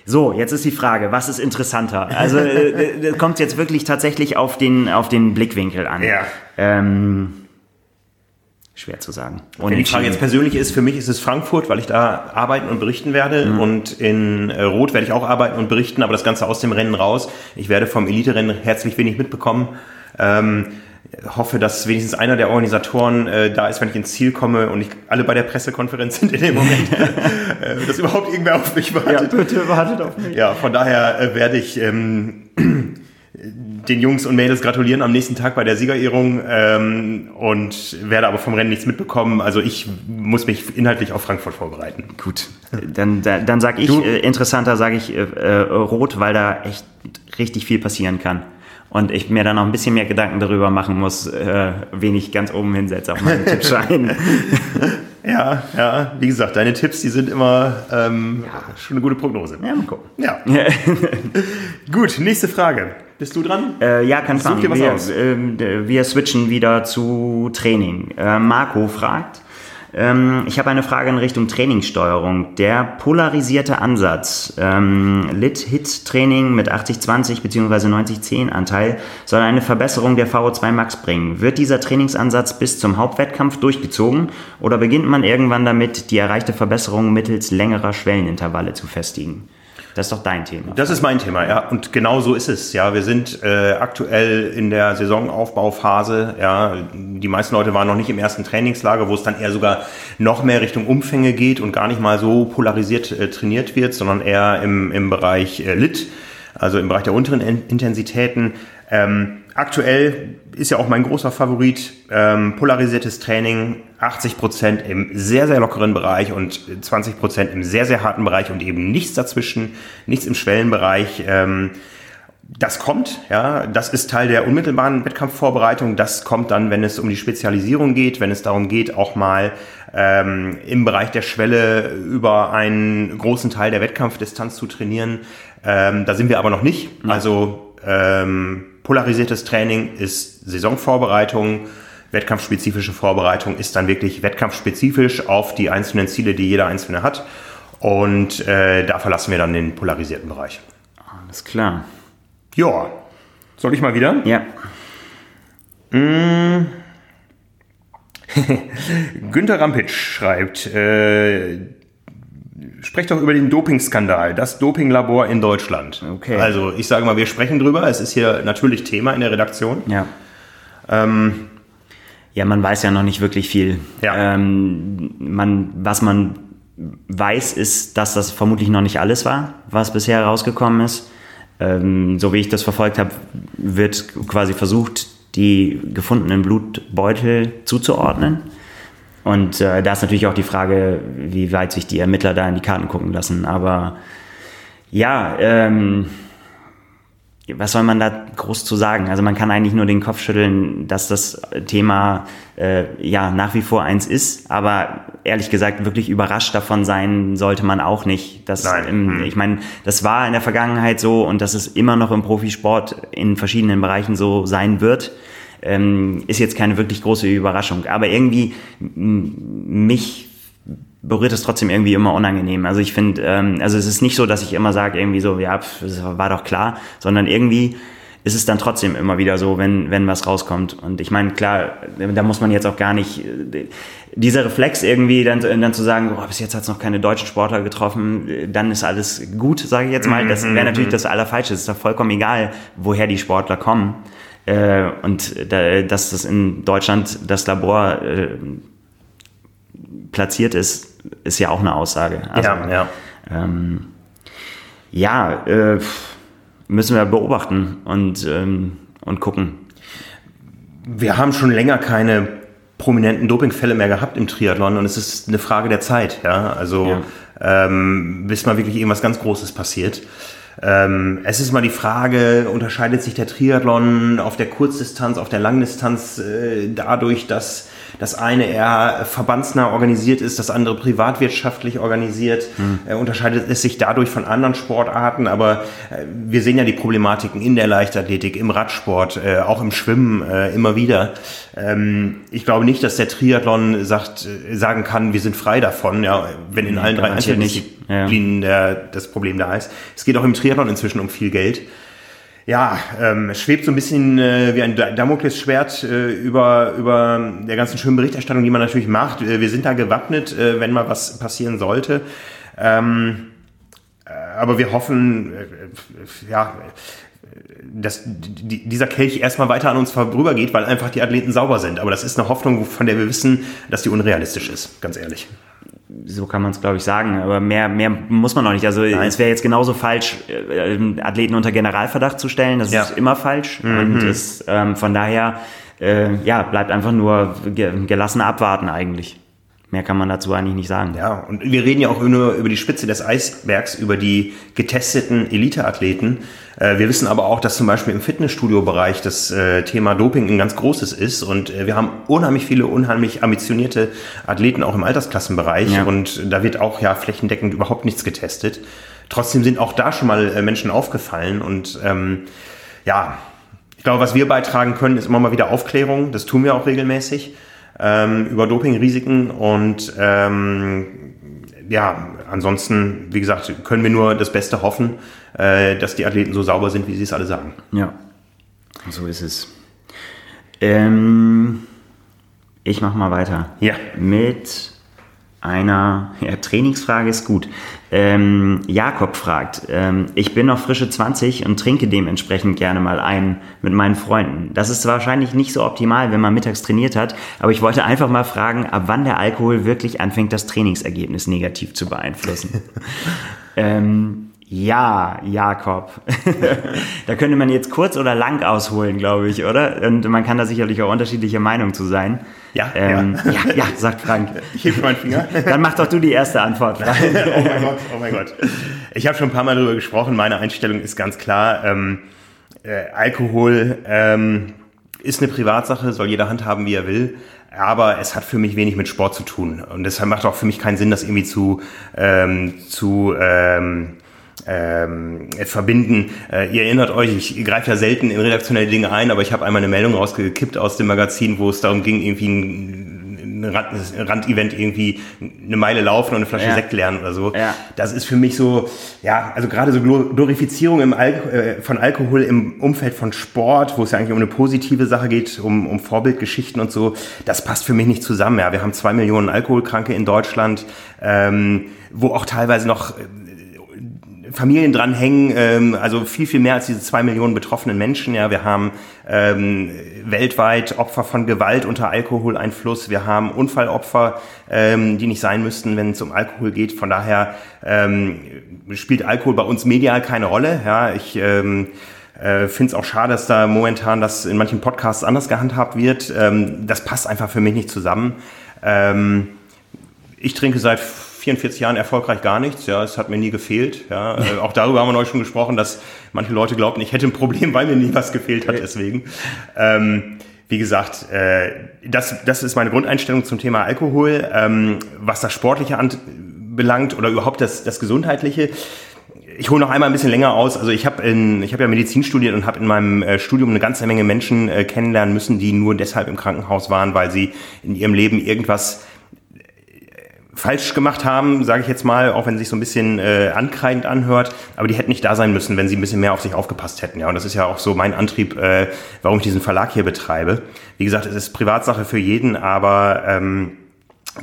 so, jetzt ist die Frage, was ist interessanter? Also äh, kommt jetzt wirklich tatsächlich auf den, auf den Blickwinkel an. Ja. Ähm, schwer zu sagen. Und Wenn die Frage jetzt persönlich ist, für mich ist es Frankfurt, weil ich da arbeiten und berichten werde. Mhm. Und in äh, Rot werde ich auch arbeiten und berichten, aber das Ganze aus dem Rennen raus. Ich werde vom Elite-Rennen herzlich wenig mitbekommen. Ähm, hoffe, dass wenigstens einer der Organisatoren äh, da ist, wenn ich ins Ziel komme und ich alle bei der Pressekonferenz sind in dem Moment, äh, dass überhaupt irgendwer auf mich wartet. Ja, bitte wartet auf mich. Ja, von daher äh, werde ich ähm, den Jungs und Mädels gratulieren am nächsten Tag bei der Siegerehrung ähm, und werde aber vom Rennen nichts mitbekommen. Also ich muss mich inhaltlich auf Frankfurt vorbereiten. Gut, dann, dann, dann sage ich, äh, interessanter sage ich äh, äh, Rot, weil da echt richtig viel passieren kann. Und ich mir dann noch ein bisschen mehr Gedanken darüber machen muss, äh, wen ich ganz oben hinsetze auf meinen Tippschein. ja, ja, wie gesagt, deine Tipps, die sind immer ähm, ja. schon eine gute Prognose. Ja, mal gucken. Ja. Gut, nächste Frage. Bist du dran? Äh, ja, kann sein. Wir, äh, wir switchen wieder zu Training. Äh, Marco fragt, ähm, ich habe eine Frage in Richtung Trainingssteuerung. Der polarisierte Ansatz, ähm, Lit-Hit-Training mit 80-20 bzw. 90-10-Anteil, soll eine Verbesserung der VO2 Max bringen. Wird dieser Trainingsansatz bis zum Hauptwettkampf durchgezogen oder beginnt man irgendwann damit, die erreichte Verbesserung mittels längerer Schwellenintervalle zu festigen? Das ist doch dein Thema. Das ist mein Thema, ja. Und genau so ist es. Ja, wir sind äh, aktuell in der Saisonaufbauphase. Ja, die meisten Leute waren noch nicht im ersten Trainingslager, wo es dann eher sogar noch mehr Richtung Umfänge geht und gar nicht mal so polarisiert äh, trainiert wird, sondern eher im, im Bereich äh, Lit, also im Bereich der unteren Intensitäten. Ähm, aktuell ist ja auch mein großer Favorit ähm, polarisiertes Training, 80 Prozent im sehr, sehr lockeren Bereich und 20 Prozent im sehr, sehr harten Bereich und eben nichts dazwischen, nichts im Schwellenbereich. Ähm, das kommt, ja, das ist Teil der unmittelbaren Wettkampfvorbereitung. Das kommt dann, wenn es um die Spezialisierung geht, wenn es darum geht, auch mal ähm, im Bereich der Schwelle über einen großen Teil der Wettkampfdistanz zu trainieren. Ähm, da sind wir aber noch nicht. Also ähm, polarisiertes Training ist Saisonvorbereitung, wettkampfspezifische Vorbereitung ist dann wirklich wettkampfspezifisch auf die einzelnen Ziele, die jeder Einzelne hat. Und äh, da verlassen wir dann den polarisierten Bereich. Alles klar. Ja. Soll ich mal wieder? Ja. Mmh. Günter Rampitsch schreibt, äh, sprecht doch über den Dopingskandal, das Dopinglabor in Deutschland. Okay. Also ich sage mal, wir sprechen drüber. Es ist hier natürlich Thema in der Redaktion. Ja. Ähm, ja, man weiß ja noch nicht wirklich viel. Ja. Ähm, man, was man weiß, ist, dass das vermutlich noch nicht alles war, was bisher herausgekommen ist. Ähm, so wie ich das verfolgt habe, wird quasi versucht, die gefundenen Blutbeutel zuzuordnen. Und äh, da ist natürlich auch die Frage, wie weit sich die Ermittler da in die Karten gucken lassen. Aber ja, ähm, was soll man da groß zu sagen? Also man kann eigentlich nur den Kopf schütteln, dass das Thema äh, ja nach wie vor eins ist, aber ehrlich gesagt wirklich überrascht davon sein sollte man auch nicht. Dass. Im, Hm. Ich meine, das war in der Vergangenheit so und dass es immer noch im Profisport in verschiedenen Bereichen so sein wird, ähm, ist jetzt keine wirklich große Überraschung. Aber irgendwie mich berührt es trotzdem irgendwie immer unangenehm. Also ich finde, ähm, also es ist nicht so, dass ich immer sage, irgendwie so, ja, pf, das war doch klar, sondern irgendwie ist es dann trotzdem immer wieder so, wenn, wenn was rauskommt. Und ich meine, klar, da muss man jetzt auch gar nicht, äh, dieser Reflex irgendwie dann, dann zu sagen, oh, bis jetzt hat es noch keine deutschen Sportler getroffen, dann ist alles gut, sage ich jetzt mal. Das wäre natürlich das Allerfalsche. Es ist doch vollkommen egal, woher die Sportler kommen. Äh, und da, dass das in Deutschland das Labor äh, platziert ist, ist ja auch eine Aussage. Also, ja, ja. ähm, ja, äh, müssen wir beobachten und, ähm, und gucken. Wir haben schon länger keine prominenten Dopingfälle mehr gehabt im Triathlon und es ist eine Frage der Zeit, ja. Also ähm, bis mal wirklich irgendwas ganz Großes passiert. Ähm, es ist mal die Frage, unterscheidet sich der Triathlon auf der Kurzdistanz, auf der Langdistanz äh, dadurch, dass das eine eher verbandsnah organisiert ist, das andere privatwirtschaftlich organisiert, äh, unterscheidet es sich dadurch von anderen Sportarten, aber äh, wir sehen ja die Problematiken in der Leichtathletik, im Radsport, äh, auch im Schwimmen äh, immer wieder. Ähm, ich glaube nicht, dass der Triathlon sagt, sagen kann, wir sind frei davon, ja, wenn in allen drei garantiert nicht. Einzeldisziplinen der, das Problem da ist. Es geht auch im Triathlon inzwischen um viel Geld. Ja, ähm, es schwebt so ein bisschen äh, wie ein Damoklesschwert äh, über, über der ganzen schönen Berichterstattung, die man natürlich macht. Äh, wir sind da gewappnet, äh, wenn mal was passieren sollte. Ähm, äh, aber wir hoffen, äh, ja, dass die, dieser Kelch erstmal weiter an uns vorübergeht, weil einfach die Athleten sauber sind. Aber das ist eine Hoffnung, von der wir wissen, dass die unrealistisch ist, ganz ehrlich. So kann man es, glaube ich, sagen. Aber mehr, mehr muss man noch nicht. Also es wäre jetzt genauso falsch, äh, Athleten unter Generalverdacht zu stellen. Das Ja. ist immer falsch. Mhm. Und es, ähm, von daher äh, ja, bleibt einfach nur ge gelassen abwarten eigentlich. Mehr kann man dazu eigentlich nicht sagen. Ja, und wir reden ja auch nur über die Spitze des Eisbergs, über die getesteten Eliteathleten. Äh, Wir wissen aber auch, dass zum Beispiel im Fitnessstudio-Bereich das äh, Thema Doping ein ganz großes ist. Und äh, wir haben unheimlich viele, unheimlich ambitionierte Athleten auch im Altersklassenbereich. Ja. Und da wird auch ja flächendeckend überhaupt nichts getestet. Trotzdem sind auch da schon mal Menschen aufgefallen. Und ähm, ja, ich glaube, was wir beitragen können, ist immer mal wieder Aufklärung. Das tun wir auch regelmäßig ähm, über Dopingrisiken und ähm, ja, ansonsten, wie gesagt, können wir nur das Beste hoffen, äh, dass die Athleten so sauber sind, wie sie es alle sagen. Ja, so ist es. Ähm, ich mache mal weiter. Ja. Mit einer ja, Trainingsfrage ist gut. Ähm, Jakob fragt, ähm, ich bin noch frische 20 und trinke dementsprechend gerne mal ein mit meinen Freunden. Das ist wahrscheinlich nicht so optimal, wenn man mittags trainiert hat, aber ich wollte einfach mal fragen, ab wann der Alkohol wirklich anfängt, das Trainingsergebnis negativ zu beeinflussen. ähm, ja, Jakob. da könnte man jetzt kurz oder lang ausholen, glaube ich, oder? Und man kann da sicherlich auch unterschiedliche Meinungen zu sein. Ja, ähm, ja. ja, ja, sagt Frank. Ich hebe meinen Finger. Dann mach doch du die erste Antwort. Frank. oh mein Gott, oh mein Gott. Ich habe schon ein paar Mal darüber gesprochen. Meine Einstellung ist ganz klar. Ähm, äh, Alkohol ähm, ist eine Privatsache, soll jeder handhaben, wie er will aber es hat für mich wenig mit Sport zu tun. Und deshalb macht auch für mich keinen Sinn, das irgendwie zu, ähm, zu ähm, ähm, verbinden. Äh, ihr erinnert euch, ich greife ja selten in redaktionelle Dinge ein, aber ich habe einmal eine Meldung rausgekippt aus dem Magazin, wo es darum ging, irgendwie ein, ein Randevent irgendwie eine Meile laufen und eine Flasche ja. Sekt lernen oder so. Ja. Das ist für mich so, ja, also gerade so Glorifizierung im Al äh, von Alkohol im Umfeld von Sport, wo es ja eigentlich um eine positive Sache geht, um, um Vorbildgeschichten und so, das passt für mich nicht zusammen. Ja, wir haben zwei Millionen Alkoholkranke in Deutschland, ähm, wo auch teilweise noch Familien dranhängen, ähm, also viel, viel mehr als diese zwei Millionen betroffenen Menschen. Ja, wir haben ähm, weltweit Opfer von Gewalt unter Alkoholeinfluss. Wir haben Unfallopfer, ähm, die nicht sein müssten, wenn es um Alkohol geht. Von daher ähm, spielt Alkohol bei uns medial keine Rolle. Ja, ich ähm, äh, finde es auch schade, dass da momentan das in manchen Podcasts anders gehandhabt wird. Ähm, das passt einfach für mich nicht zusammen. Ähm, ich trinke seit 44 Jahren erfolgreich gar nichts. Ja, es hat mir nie gefehlt. Ja, äh, auch darüber haben wir neulich schon gesprochen, dass manche Leute glaubten, ich hätte ein Problem, weil mir nie was gefehlt hat. Deswegen. Ähm, wie gesagt, äh, das, das ist meine Grundeinstellung zum Thema Alkohol. Ähm, was das Sportliche anbelangt oder überhaupt das, das Gesundheitliche, ich hole noch einmal ein bisschen länger aus. Also ich habe ich habe ja Medizin studiert und habe in meinem äh, Studium eine ganze Menge Menschen äh, kennenlernen müssen, die nur deshalb im Krankenhaus waren, weil sie in ihrem Leben irgendwas falsch gemacht haben, sage ich jetzt mal, auch wenn es sich so ein bisschen äh, ankreidend anhört, aber die hätten nicht da sein müssen, wenn sie ein bisschen mehr auf sich aufgepasst hätten. Ja, und das ist ja auch so mein Antrieb, äh, warum ich diesen Verlag hier betreibe. Wie gesagt, es ist Privatsache für jeden, aber ähm,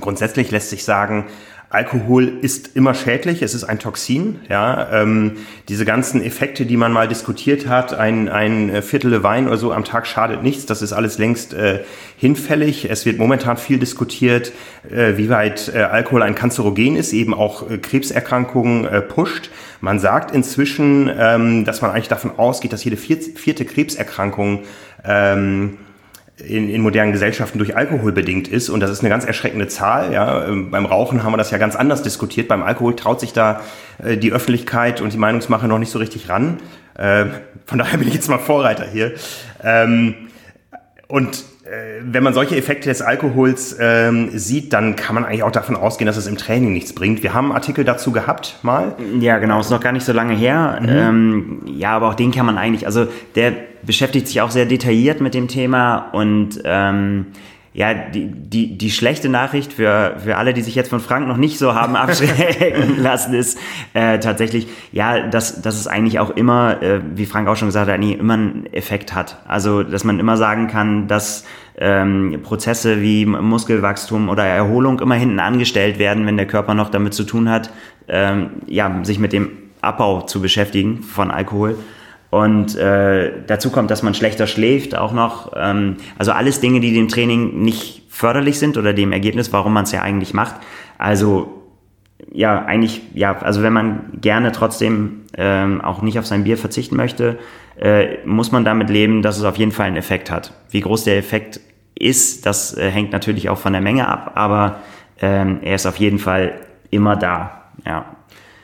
grundsätzlich lässt sich sagen, Alkohol ist immer schädlich, es ist ein Toxin. Ja, ähm, diese ganzen Effekte, die man mal diskutiert hat, ein, ein Viertel Wein oder so am Tag schadet nichts, das ist alles längst äh, hinfällig. Es wird momentan viel diskutiert, äh, wie weit äh, Alkohol ein Kanzerogen ist, eben auch äh, Krebserkrankungen äh, pusht. Man sagt inzwischen, ähm, dass man eigentlich davon ausgeht, dass jede vierte, Krebserkrankung ähm, in, in modernen Gesellschaften durch Alkohol bedingt ist. Und das ist eine ganz erschreckende Zahl. Ja. Ähm, beim Rauchen haben wir das ja ganz anders diskutiert. Beim Alkohol traut sich da äh, die Öffentlichkeit und die Meinungsmache noch nicht so richtig ran. Äh, von daher bin ich jetzt mal Vorreiter hier. Ähm, und wenn man solche Effekte des Alkohols ähm, sieht, dann kann man eigentlich auch davon ausgehen, dass es im Training nichts bringt. Wir haben einen Artikel dazu gehabt mal. Ja, genau, ist noch gar nicht so lange her. Mhm. Ähm, ja, aber auch den kann man eigentlich, also der beschäftigt sich auch sehr detailliert mit dem Thema und ähm, ja, die, die, die schlechte Nachricht für, für alle, die sich jetzt von Frank noch nicht so haben abschrecken lassen, ist äh, tatsächlich, ja, dass, dass es eigentlich auch immer, äh, wie Frank auch schon gesagt hat, eigentlich immer einen Effekt hat. Also, dass man immer sagen kann, dass ähm, Prozesse wie Muskelwachstum oder Erholung immer hinten angestellt werden, wenn der Körper noch damit zu tun hat, ähm, ja, sich mit dem Abbau zu beschäftigen von Alkohol. Und äh, dazu kommt, dass man schlechter schläft auch noch. Ähm, also alles Dinge, die dem Training nicht förderlich sind oder dem Ergebnis, warum man es ja eigentlich macht. Also ja, eigentlich, ja, also wenn man gerne trotzdem ähm, auch nicht auf sein Bier verzichten möchte, äh, muss man damit leben, dass es auf jeden Fall einen Effekt hat. Wie groß der Effekt ist, das äh, hängt natürlich auch von der Menge ab, aber ähm, er ist auf jeden Fall immer da. Ja.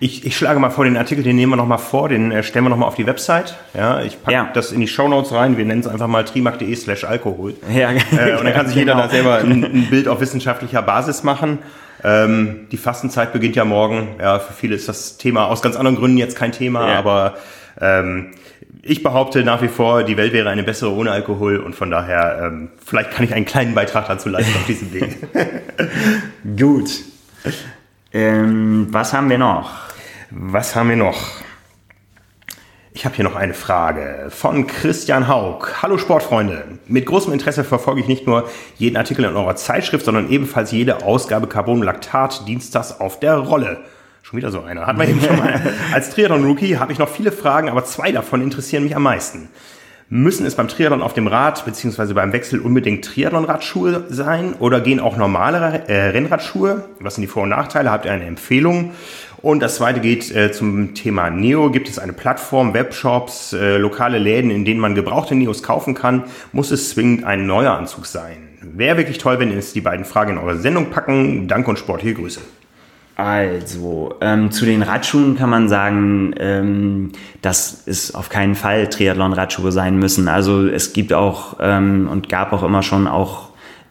Ich, ich schlage mal vor, den Artikel, den nehmen wir nochmal vor, den äh, stellen wir nochmal auf die Website. Ja, ich packe ja. das in die Shownotes rein. Wir nennen es einfach mal trimark.de slash Alkohol. Ja, äh, und dann kann sich jeder genau. da selber ein, ein, Bild auf wissenschaftlicher Basis machen. Ähm, die Fastenzeit beginnt ja morgen. Ja, für viele ist das Thema aus ganz anderen Gründen jetzt kein Thema, ja. aber ähm, ich behaupte nach wie vor, die Welt wäre eine bessere ohne Alkohol und von daher, ähm, vielleicht kann ich einen kleinen Beitrag dazu leisten auf diesem Weg. Gut. Ähm, was haben wir noch? Was haben wir noch? Ich habe hier noch eine Frage von Christian Haug. Hallo Sportfreunde. Mit großem Interesse verfolge ich nicht nur jeden Artikel in eurer Zeitschrift, sondern ebenfalls jede Ausgabe Carbon Lactat Dienstags auf der Rolle. Schon wieder so einer. Hat man eben schon mal. Als Triathlon-Rookie habe ich noch viele Fragen, aber zwei davon interessieren mich am meisten. Müssen es beim Triathlon auf dem Rad beziehungsweise beim Wechsel unbedingt Triathlon-Radschuhe sein oder gehen auch normale äh, Rennradschuhe? Was sind die Vor- und Nachteile? Habt ihr eine Empfehlung? Und das zweite geht äh, zum Thema Neo. Gibt es eine Plattform, Webshops, äh, lokale Läden, in denen man gebrauchte Neos kaufen kann? Muss es zwingend ein neuer Anzug sein? Wäre wirklich toll, wenn ihr die beiden Fragen in eure Sendung packen. Danke und sportliche Grüße. Also, ähm, zu den Radschuhen kann man sagen, ähm, dass es auf keinen Fall Triathlon-Radschuhe sein müssen. Also es gibt auch ähm, und gab auch immer schon auch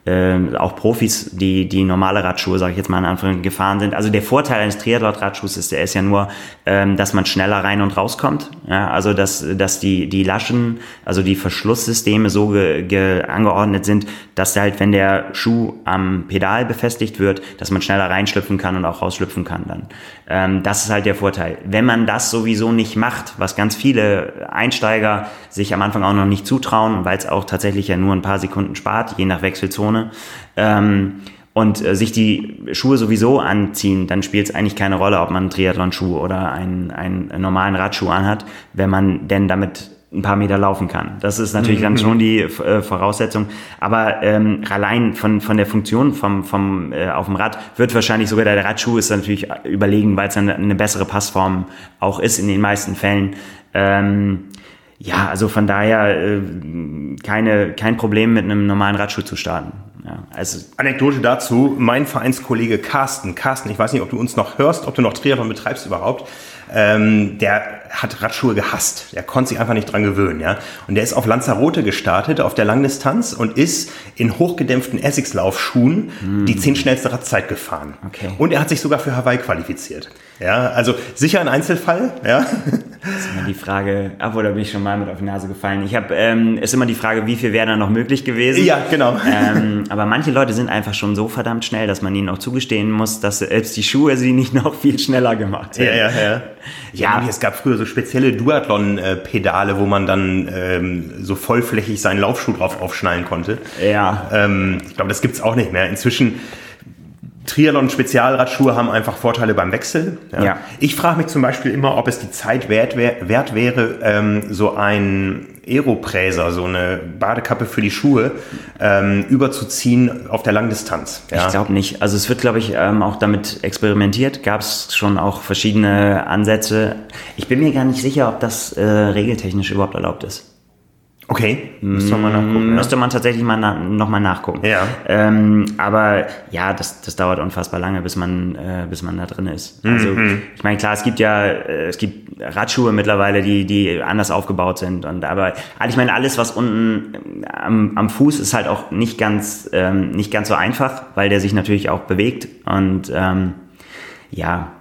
äh, auch Profis, die die normale Radschuhe, sage ich jetzt mal in Anführungszeichen, gefahren sind. Also der Vorteil eines Triathlon-Radschuhs ist, der ist ja nur, ähm, dass man schneller rein und rauskommt. Ja, also dass, dass die, die Laschen, also die Verschlusssysteme so ge, ge, angeordnet sind, dass halt, wenn der Schuh am Pedal befestigt wird, dass man schneller reinschlüpfen kann und auch rausschlüpfen kann dann. Ähm, das ist halt der Vorteil. Wenn man das sowieso nicht macht, was ganz viele Einsteiger sich am Anfang auch noch nicht zutrauen, weil es auch tatsächlich ja nur ein paar Sekunden spart, je nach Wechselzone, ähm, und äh, sich die Schuhe sowieso anziehen, dann spielt es eigentlich keine Rolle, ob man einen Triathlon-Schuh oder einen, einen normalen Radschuh anhat, wenn man denn damit ein paar Meter laufen kann. Das ist natürlich dann mhm. schon die äh, Voraussetzung. Aber ähm, allein von, von der Funktion vom, vom, äh, auf dem Rad wird wahrscheinlich sogar der Radschuh ist natürlich überlegen, weil es eine, eine bessere Passform auch ist in den meisten Fällen. Ähm, ja, also von daher äh, keine, kein Problem mit einem normalen Radschuh zu starten. Ja, also Anekdote dazu, mein Vereinskollege Carsten. Carsten, ich weiß nicht, ob du uns noch hörst, ob du noch Triathlon betreibst überhaupt. Ähm, der hat Radschuhe gehasst. Der konnte sich einfach nicht dran gewöhnen, ja. Und der ist auf Lanzarote gestartet, auf der Langdistanz und ist in hochgedämpften Essex-Laufschuhen mm. die zehn schnellste Radzeit gefahren. Okay. Und er hat sich sogar für Hawaii qualifiziert. Ja, also sicher ein Einzelfall, ja. Das ist immer die Frage, obwohl da bin ich schon mal mit auf die Nase gefallen. Ich habe, ähm, ist immer die Frage, wie viel wäre da noch möglich gewesen? Ja, genau. Ähm, aber manche Leute sind einfach schon so verdammt schnell, dass man ihnen auch zugestehen muss, dass selbst die Schuhe sie nicht noch viel schneller gemacht haben. Ja, ja, ja. Ja, ja es gab früher so spezielle Duathlon-Pedale, wo man dann ähm, so vollflächig seinen Laufschuh drauf aufschnallen konnte. Ja. Ähm, ich glaube, das gibt's auch nicht mehr. Inzwischen Triathlon-Spezialradschuhe haben einfach Vorteile beim Wechsel. Ja. ja. Ich frage mich zum Beispiel immer, ob es die Zeit wert, wert wäre, ähm, so ein Aeropräser, so eine Badekappe für die Schuhe, ähm, überzuziehen auf der Langdistanz. Ja. Ich glaube nicht. Also es wird, glaube ich, ähm, auch damit experimentiert. Gab es schon auch verschiedene Ansätze. Ich bin mir gar nicht sicher, ob das äh, regeltechnisch überhaupt erlaubt ist. Okay, müsste man mal nachgucken. Müsste man tatsächlich mal na, noch mal nachgucken. Ja. Ähm, aber ja, das, das dauert unfassbar lange, bis man, äh, bis man da drin ist. Also mhm. ich meine, klar, es gibt ja, äh, es gibt Radschuhe mittlerweile, die, die anders aufgebaut sind. Und aber ich meine, alles, was unten am, am Fuß ist halt auch nicht ganz, ähm, nicht ganz so einfach, weil der sich natürlich auch bewegt. Und ähm, ja,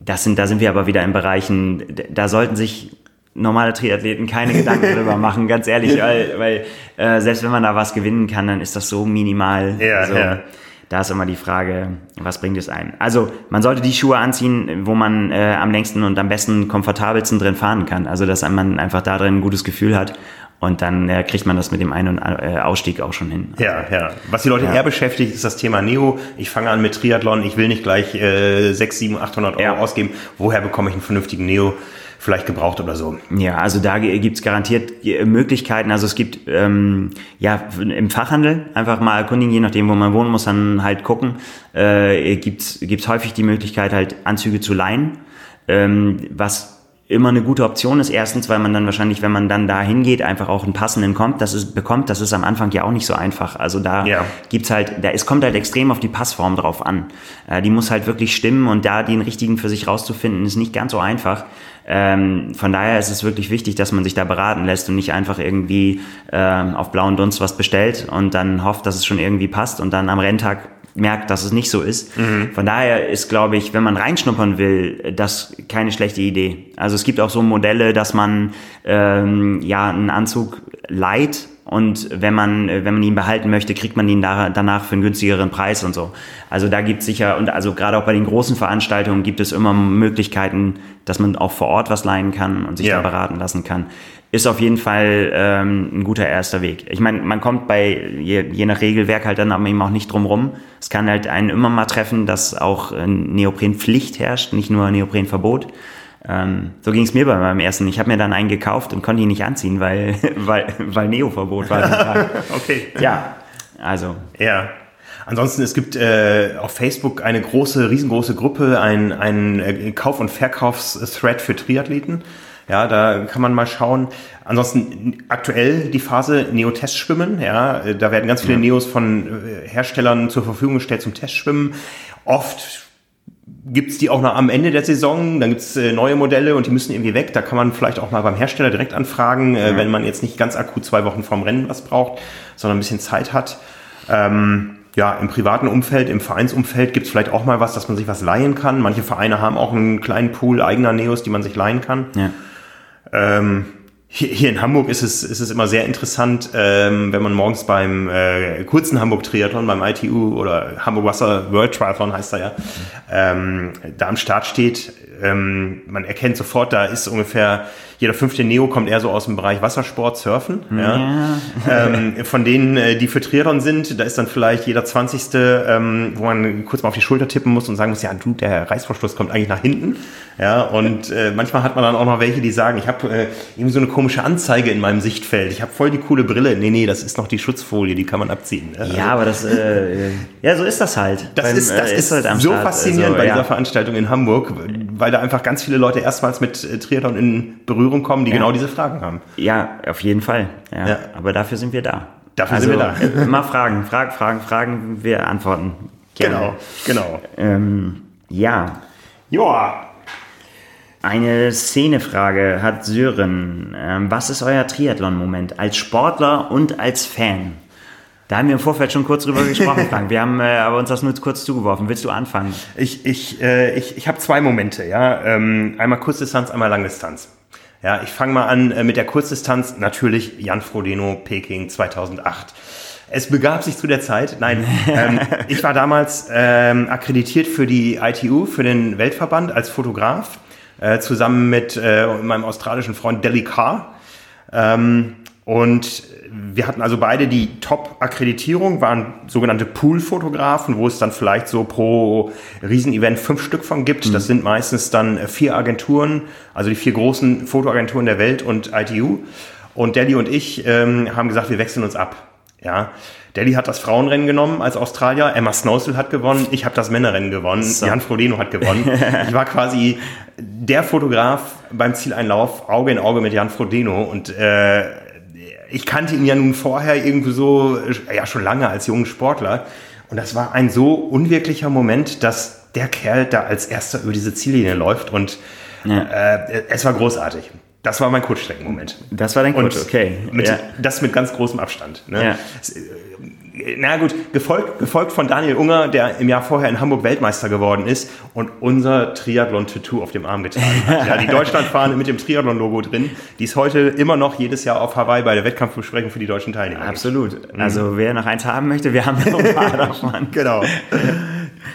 das sind, da sind wir aber wieder in Bereichen, da sollten sich normale Triathleten keine Gedanken drüber machen, ganz ehrlich, weil, weil äh, selbst wenn man da was gewinnen kann, dann ist das so minimal. Ja, also, ja. Da ist immer die Frage, was bringt es ein? Also man sollte die Schuhe anziehen, wo man äh, am längsten und am besten komfortabelsten drin fahren kann. Also dass man einfach da drin ein gutes Gefühl hat und dann äh, kriegt man das mit dem Ein- und äh, Ausstieg auch schon hin. Ja, ja. Was die Leute ja. eher beschäftigt, ist das Thema Neo. Ich fange an mit Triathlon, ich will nicht gleich äh, 6, 7, 800 Euro ja. ausgeben. Woher bekomme ich einen vernünftigen Neo? Vielleicht gebraucht oder so. Ja, also da gibt's garantiert Möglichkeiten. Also es gibt ähm, ja im Fachhandel einfach mal erkundigen, je nachdem, wo man wohnen muss, dann halt gucken. Äh, gibt's gibt's häufig die Möglichkeit, halt Anzüge zu leihen, ähm, was immer eine gute Option ist. Erstens, weil man dann wahrscheinlich, wenn man dann da hingeht, einfach auch einen passenden kommt, das ist, bekommt. Das ist am Anfang ja auch nicht so einfach. Also da ja. gibt's halt, da, es kommt halt extrem auf die Passform drauf an. Äh, die muss halt wirklich stimmen und da den richtigen für sich rauszufinden, ist nicht ganz so einfach. Ähm, von daher ist es wirklich wichtig, dass man sich da beraten lässt und nicht einfach irgendwie ähm, auf blauen Dunst was bestellt und dann hofft, dass es schon irgendwie passt und dann am Renntag merkt, dass es nicht so ist. Mhm. Von daher ist, glaube ich, wenn man reinschnuppern will, das keine schlechte Idee. Also es gibt auch so Modelle, dass man ähm, ja einen Anzug leiht und wenn man, wenn man ihn behalten möchte, kriegt man ihn da, danach für einen günstigeren Preis und so. Also da gibt es sicher, und also gerade auch bei den großen Veranstaltungen gibt es immer Möglichkeiten, dass man auch vor Ort was leihen kann und sich ja. da beraten lassen kann. Ist auf jeden Fall ähm, ein guter erster Weg. Ich meine, man kommt bei, je, je nach Regelwerk halt dann aber eben auch nicht drum rum. Es kann halt einen immer mal treffen, dass auch Neoprenpflicht herrscht, nicht nur Neoprenverbot. Ähm, so ging es mir bei meinem ersten. Ich habe mir dann einen gekauft und konnte ihn nicht anziehen, weil, weil, weil Neo-Verbot war. okay. Ja, also. Ja. Ansonsten, es gibt äh, auf Facebook eine große, riesengroße Gruppe, ein, ein äh, Kauf- und Verkaufs-Thread für Triathleten. Ja, da kann man mal schauen. Ansonsten aktuell die Phase Neo-Testschwimmen. Ja, da werden ganz viele ja. Neos von äh, Herstellern zur Verfügung gestellt zum Testschwimmen. Oft gibt's die auch noch am Ende der Saison, dann gibt's äh, neue Modelle und die müssen irgendwie weg. Da kann man vielleicht auch mal beim Hersteller direkt anfragen, äh, wenn man jetzt nicht ganz akut zwei Wochen vorm Rennen was braucht, sondern ein bisschen Zeit hat. Ähm, ja, im privaten Umfeld, im Vereinsumfeld gibt's vielleicht auch mal was, dass man sich was leihen kann. Manche Vereine haben auch einen kleinen Pool eigener Neos, die man sich leihen kann. Ja. Ähm, hier, hier in Hamburg ist es, ist es immer sehr interessant, ähm, wenn man morgens beim äh, kurzen Hamburg-Triathlon, beim ITU oder Hamburg Wasser World Triathlon heißt er ja, ähm, da am Start steht. Ähm, man erkennt sofort, da ist ungefähr jeder fünfte Neo kommt eher so aus dem Bereich Wassersport, Surfen. Ja. ja. ähm, von denen, äh, die für Triathlon sind, da ist dann vielleicht jeder zwanzigste, ähm, wo man kurz mal auf die Schulter tippen muss und sagen muss, ja, du, der Reißverschluss kommt eigentlich nach hinten. Ja, und äh, manchmal hat man dann auch noch welche, die sagen, ich habe äh, irgendwie so eine komische Anzeige in meinem Sichtfeld. Ich habe voll die coole Brille. Nee, nee, das ist noch die Schutzfolie, die kann man abziehen. Ne? Ja, aber das, äh, ja, so ist das halt. Das beim, ist, das äh, ist, ist halt so Start. faszinierend also, bei ja. dieser Veranstaltung in Hamburg, weil da einfach ganz viele Leute erstmals mit äh, Triathlon in Berührung kommen, die ja. genau diese Fragen haben. Ja, auf jeden Fall. Ja. ja. Aber dafür sind wir da. Dafür also, sind wir da. immer Fragen, Fragen, Fragen, Fragen, wir antworten. Gerne. Genau, genau. Ähm, ja. Joa. Eine Szenefrage hat Sören. Ähm, was ist euer Triathlon-Moment als Sportler und als Fan? Da haben wir im Vorfeld schon kurz drüber gesprochen, Frank. Wir haben äh, aber uns das nur kurz zugeworfen. Willst du anfangen? Ich, ich, äh, ich, ich habe zwei Momente. Ja, ähm, einmal Kurzdistanz, einmal Langdistanz. Ja, ich fange mal an äh, mit der Kurzdistanz. Natürlich Jan Frodeno, Peking 2008. Es begab sich zu der Zeit, nein, ähm, ich war damals ähm, akkreditiert für die ITU, für den Weltverband als Fotograf, äh, zusammen mit äh, meinem australischen Freund Delly Carr. Ähm, und wir hatten also beide die Top-Akkreditierung, waren sogenannte Pool-Fotografen, wo es dann vielleicht so pro Riesenevent fünf Stück von gibt. Mhm. Das sind meistens dann vier Agenturen, also die vier großen Fotoagenturen der Welt und ITU. Und Delhi und ich ähm, haben gesagt, wir wechseln uns ab. Ja, Delhi hat das Frauenrennen genommen als Australier, Emma Snowsel hat gewonnen, ich habe das Männerrennen gewonnen, so. Jan Frodeno hat gewonnen. ich war quasi der Fotograf beim Zieleinlauf, Auge in Auge mit Jan Frodeno und äh, ich kannte ihn ja nun vorher irgendwie so, ja schon lange als jungen Sportler. Und das war ein so unwirklicher Moment, dass der Kerl da als erster über diese Ziellinie läuft und ja. äh, es war großartig. Das war mein Kurzstreckenmoment. Das war dein Kurz, okay. Mit, ja. Das mit ganz großem Abstand. Ne? Ja na gut, gefolgt, gefolgt von Daniel Unger, der im Jahr vorher in Hamburg Weltmeister geworden ist und unser Triathlon-Tattoo auf dem Arm getragen hat. Ja, die Deutschlandfahne mit dem Triathlon-Logo drin, die ist heute immer noch jedes Jahr auf Hawaii bei der Wettkampfbesprechung für die deutschen Teilnehmer. Absolut. Mhm. Also wer noch eins haben möchte, wir haben noch ein paar davon. genau.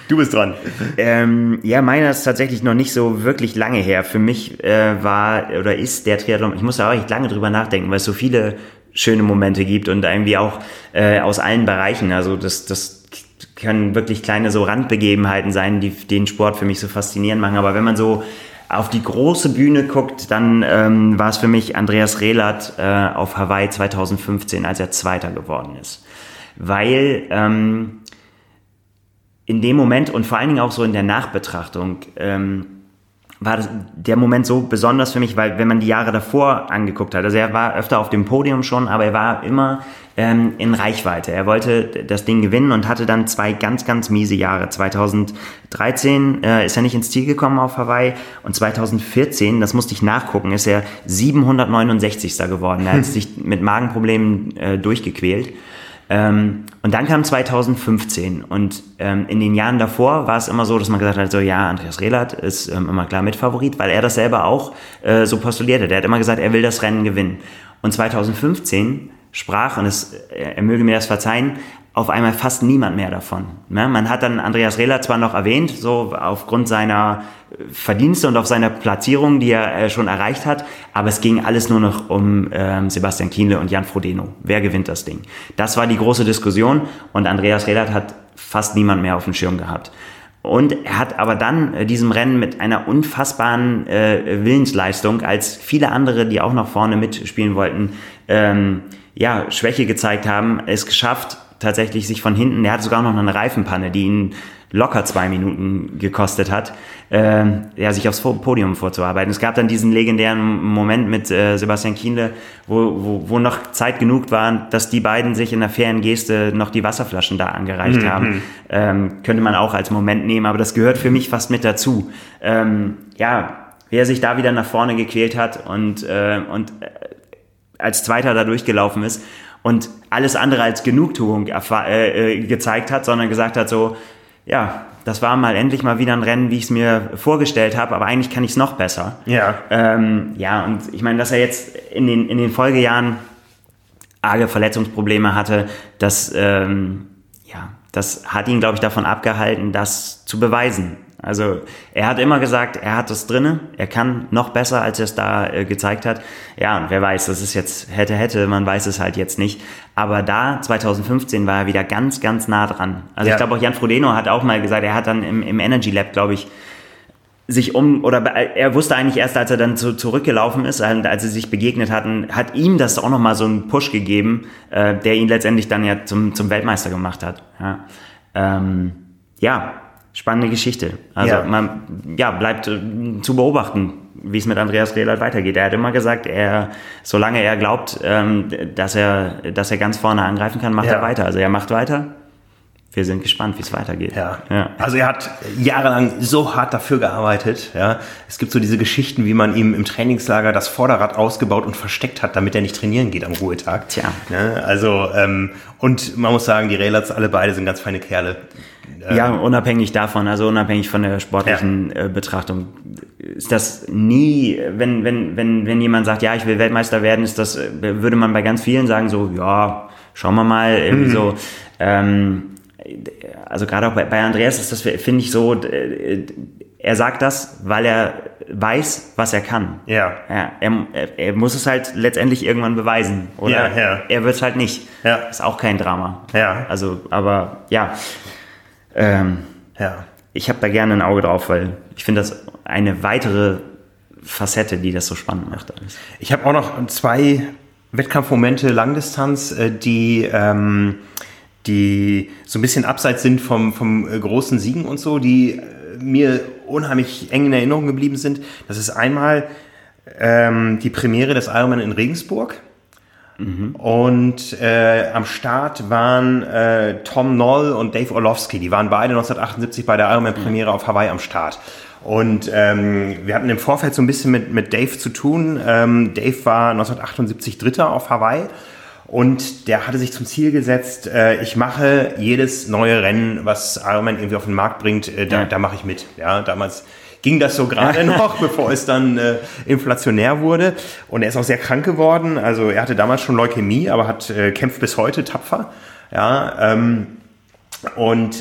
Du bist dran. Ähm, ja, meiner ist tatsächlich noch nicht so wirklich lange her. Für mich äh, war oder ist der Triathlon, ich muss da auch echt lange drüber nachdenken, weil es so viele schöne Momente gibt und irgendwie auch äh, aus allen Bereichen. Also das, das können wirklich kleine so Randbegebenheiten sein, die den Sport für mich so faszinierend machen. Aber wenn man so auf die große Bühne guckt, dann ähm, war es für mich Andreas Rehlert äh, auf Hawaii 2015, als er Zweiter geworden ist. Weil ähm, in dem Moment und vor allen Dingen auch so in der Nachbetrachtung ähm, war das, der Moment so besonders für mich, weil wenn man die Jahre davor angeguckt hat, also er war öfter auf dem Podium schon, aber er war immer ähm, in Reichweite. Er wollte das Ding gewinnen und hatte dann zwei ganz, ganz miese Jahre. 2013 äh, ist er nicht ins Ziel gekommen auf Hawaii und 2014, das musste ich nachgucken, ist er 769. geworden. Er hat sich mit Magenproblemen äh, durchgequält. Ähm, und dann kam 2015 und ähm, in den Jahren davor war es immer so, dass man gesagt hat, so ja, Andreas Rehlert ist ähm, immer klar Mitfavorit, weil er das selber auch äh, so postuliert hat. Er hat immer gesagt, er will das Rennen gewinnen. Und 2015 sprach, und es, er möge mir das verzeihen, auf einmal fast niemand mehr davon. Ne? Man hat dann Andreas Rehler zwar noch erwähnt, so aufgrund seiner Verdienste und auf seiner Platzierung, die er äh, schon erreicht hat, aber es ging alles nur noch um ähm, Sebastian Kienle und Jan Frodeno. Wer gewinnt das Ding? Das war die große Diskussion und Andreas Rehler hat fast niemand mehr auf dem Schirm gehabt. Und er hat aber dann äh, diesem Rennen mit einer unfassbaren äh, Willensleistung, als viele andere, die auch noch vorne mitspielen wollten, ähm, ja, Schwäche gezeigt haben, es geschafft, tatsächlich sich von hinten, er hatte sogar noch eine Reifenpanne, die ihn locker zwei Minuten gekostet hat, äh, ja, sich aufs Podium vorzuarbeiten. Es gab dann diesen legendären Moment mit äh, Sebastian Kienle, wo, wo, wo noch Zeit genug war, dass die beiden sich in der fairen Geste noch die Wasserflaschen da angereicht mhm. haben. Ähm, könnte man auch als Moment nehmen, aber das gehört für mich fast mit dazu. Ähm, ja, wer sich da wieder nach vorne gequält hat und, äh, und äh, als Zweiter da durchgelaufen ist und alles andere als Genugtuung äh, äh, gezeigt hat, sondern gesagt hat so, ja, das war mal endlich mal wieder ein Rennen, wie ich es mir vorgestellt habe, aber eigentlich kann ich es noch besser. Ja. Ähm, ja, und ich meine, dass er jetzt in den, in den Folgejahren arge Verletzungsprobleme hatte, das, ähm, ja, das hat ihn, glaube ich, davon abgehalten, das zu beweisen. Also er hat immer gesagt, er hat das drinne, er kann noch besser, als er es da äh, gezeigt hat. Ja, und wer weiß, das ist jetzt hätte, hätte, man weiß es halt jetzt nicht. Aber da, 2015, war er wieder ganz, ganz nah dran. Also ja. ich glaube auch Jan Frodeno hat auch mal gesagt, er hat dann im, im Energy Lab, glaube ich, sich um, oder er wusste eigentlich erst, als er dann zu, zurückgelaufen ist, als sie sich begegnet hatten, hat ihm das auch nochmal so einen Push gegeben, äh, der ihn letztendlich dann ja zum, zum Weltmeister gemacht hat. Ja, ähm, ja spannende Geschichte. Also ja. man ja, bleibt äh, zu beobachten, wie es mit Andreas Rehlert weitergeht. Er hat immer gesagt, er, solange er glaubt, ähm, dass, er, dass er ganz vorne angreifen kann, macht ja. er weiter. Also er macht weiter. Wir sind gespannt, wie es weitergeht. Ja. ja. Also er hat jahrelang so hart dafür gearbeitet. Ja. Es gibt so diese Geschichten, wie man ihm im Trainingslager das Vorderrad ausgebaut und versteckt hat, damit er nicht trainieren geht am Ruhetag. Tja. Ja, also ähm, und man muss sagen, die Rehlerts alle beide sind ganz feine Kerle. Ja, unabhängig davon, also unabhängig von der sportlichen ja. äh, Betrachtung, ist das nie, wenn, wenn, wenn, wenn jemand sagt, ja, ich will Weltmeister werden, ist das, äh, würde man bei ganz vielen sagen, so, ja, schauen wir mal, irgendwie mhm. so, ähm, also gerade auch bei, bei Andreas ist das, finde ich so, äh, er sagt das, weil er weiß, was er kann. Ja. ja er, er, muss es halt letztendlich irgendwann beweisen. Oder ja, ja. er wird es halt nicht. Ja. Ist auch kein Drama. Ja. Also, aber ja. Ähm, ja. Ich habe da gerne ein Auge drauf, weil ich finde das eine weitere Facette, die das so spannend macht. Alles. Ich habe auch noch zwei Wettkampfmomente Langdistanz, äh, die, ähm, die so ein bisschen abseits sind vom, vom äh, großen Siegen und so, die äh, mir unheimlich eng in Erinnerung geblieben sind. Das ist einmal ähm, die Premiere des Ironman in Regensburg. Mhm. Und äh, am Start waren äh, Tom Noll und Dave Orlovsky. Die waren beide 1978 bei der Ironman-Premiere mhm. auf Hawaii am Start. Und ähm, wir hatten im Vorfeld so ein bisschen mit, mit Dave zu tun. Ähm, Dave war 1978 Dritter auf Hawaii und der hatte sich zum Ziel gesetzt, äh, ich mache jedes neue Rennen, was Ironman irgendwie auf den Markt bringt, äh, da, ja. da mache ich mit. Ja, damals ging das so gerade noch, bevor es dann äh, inflationär wurde. Und er ist auch sehr krank geworden. Also er hatte damals schon Leukämie, aber hat äh, kämpft bis heute tapfer. Ja, ähm, und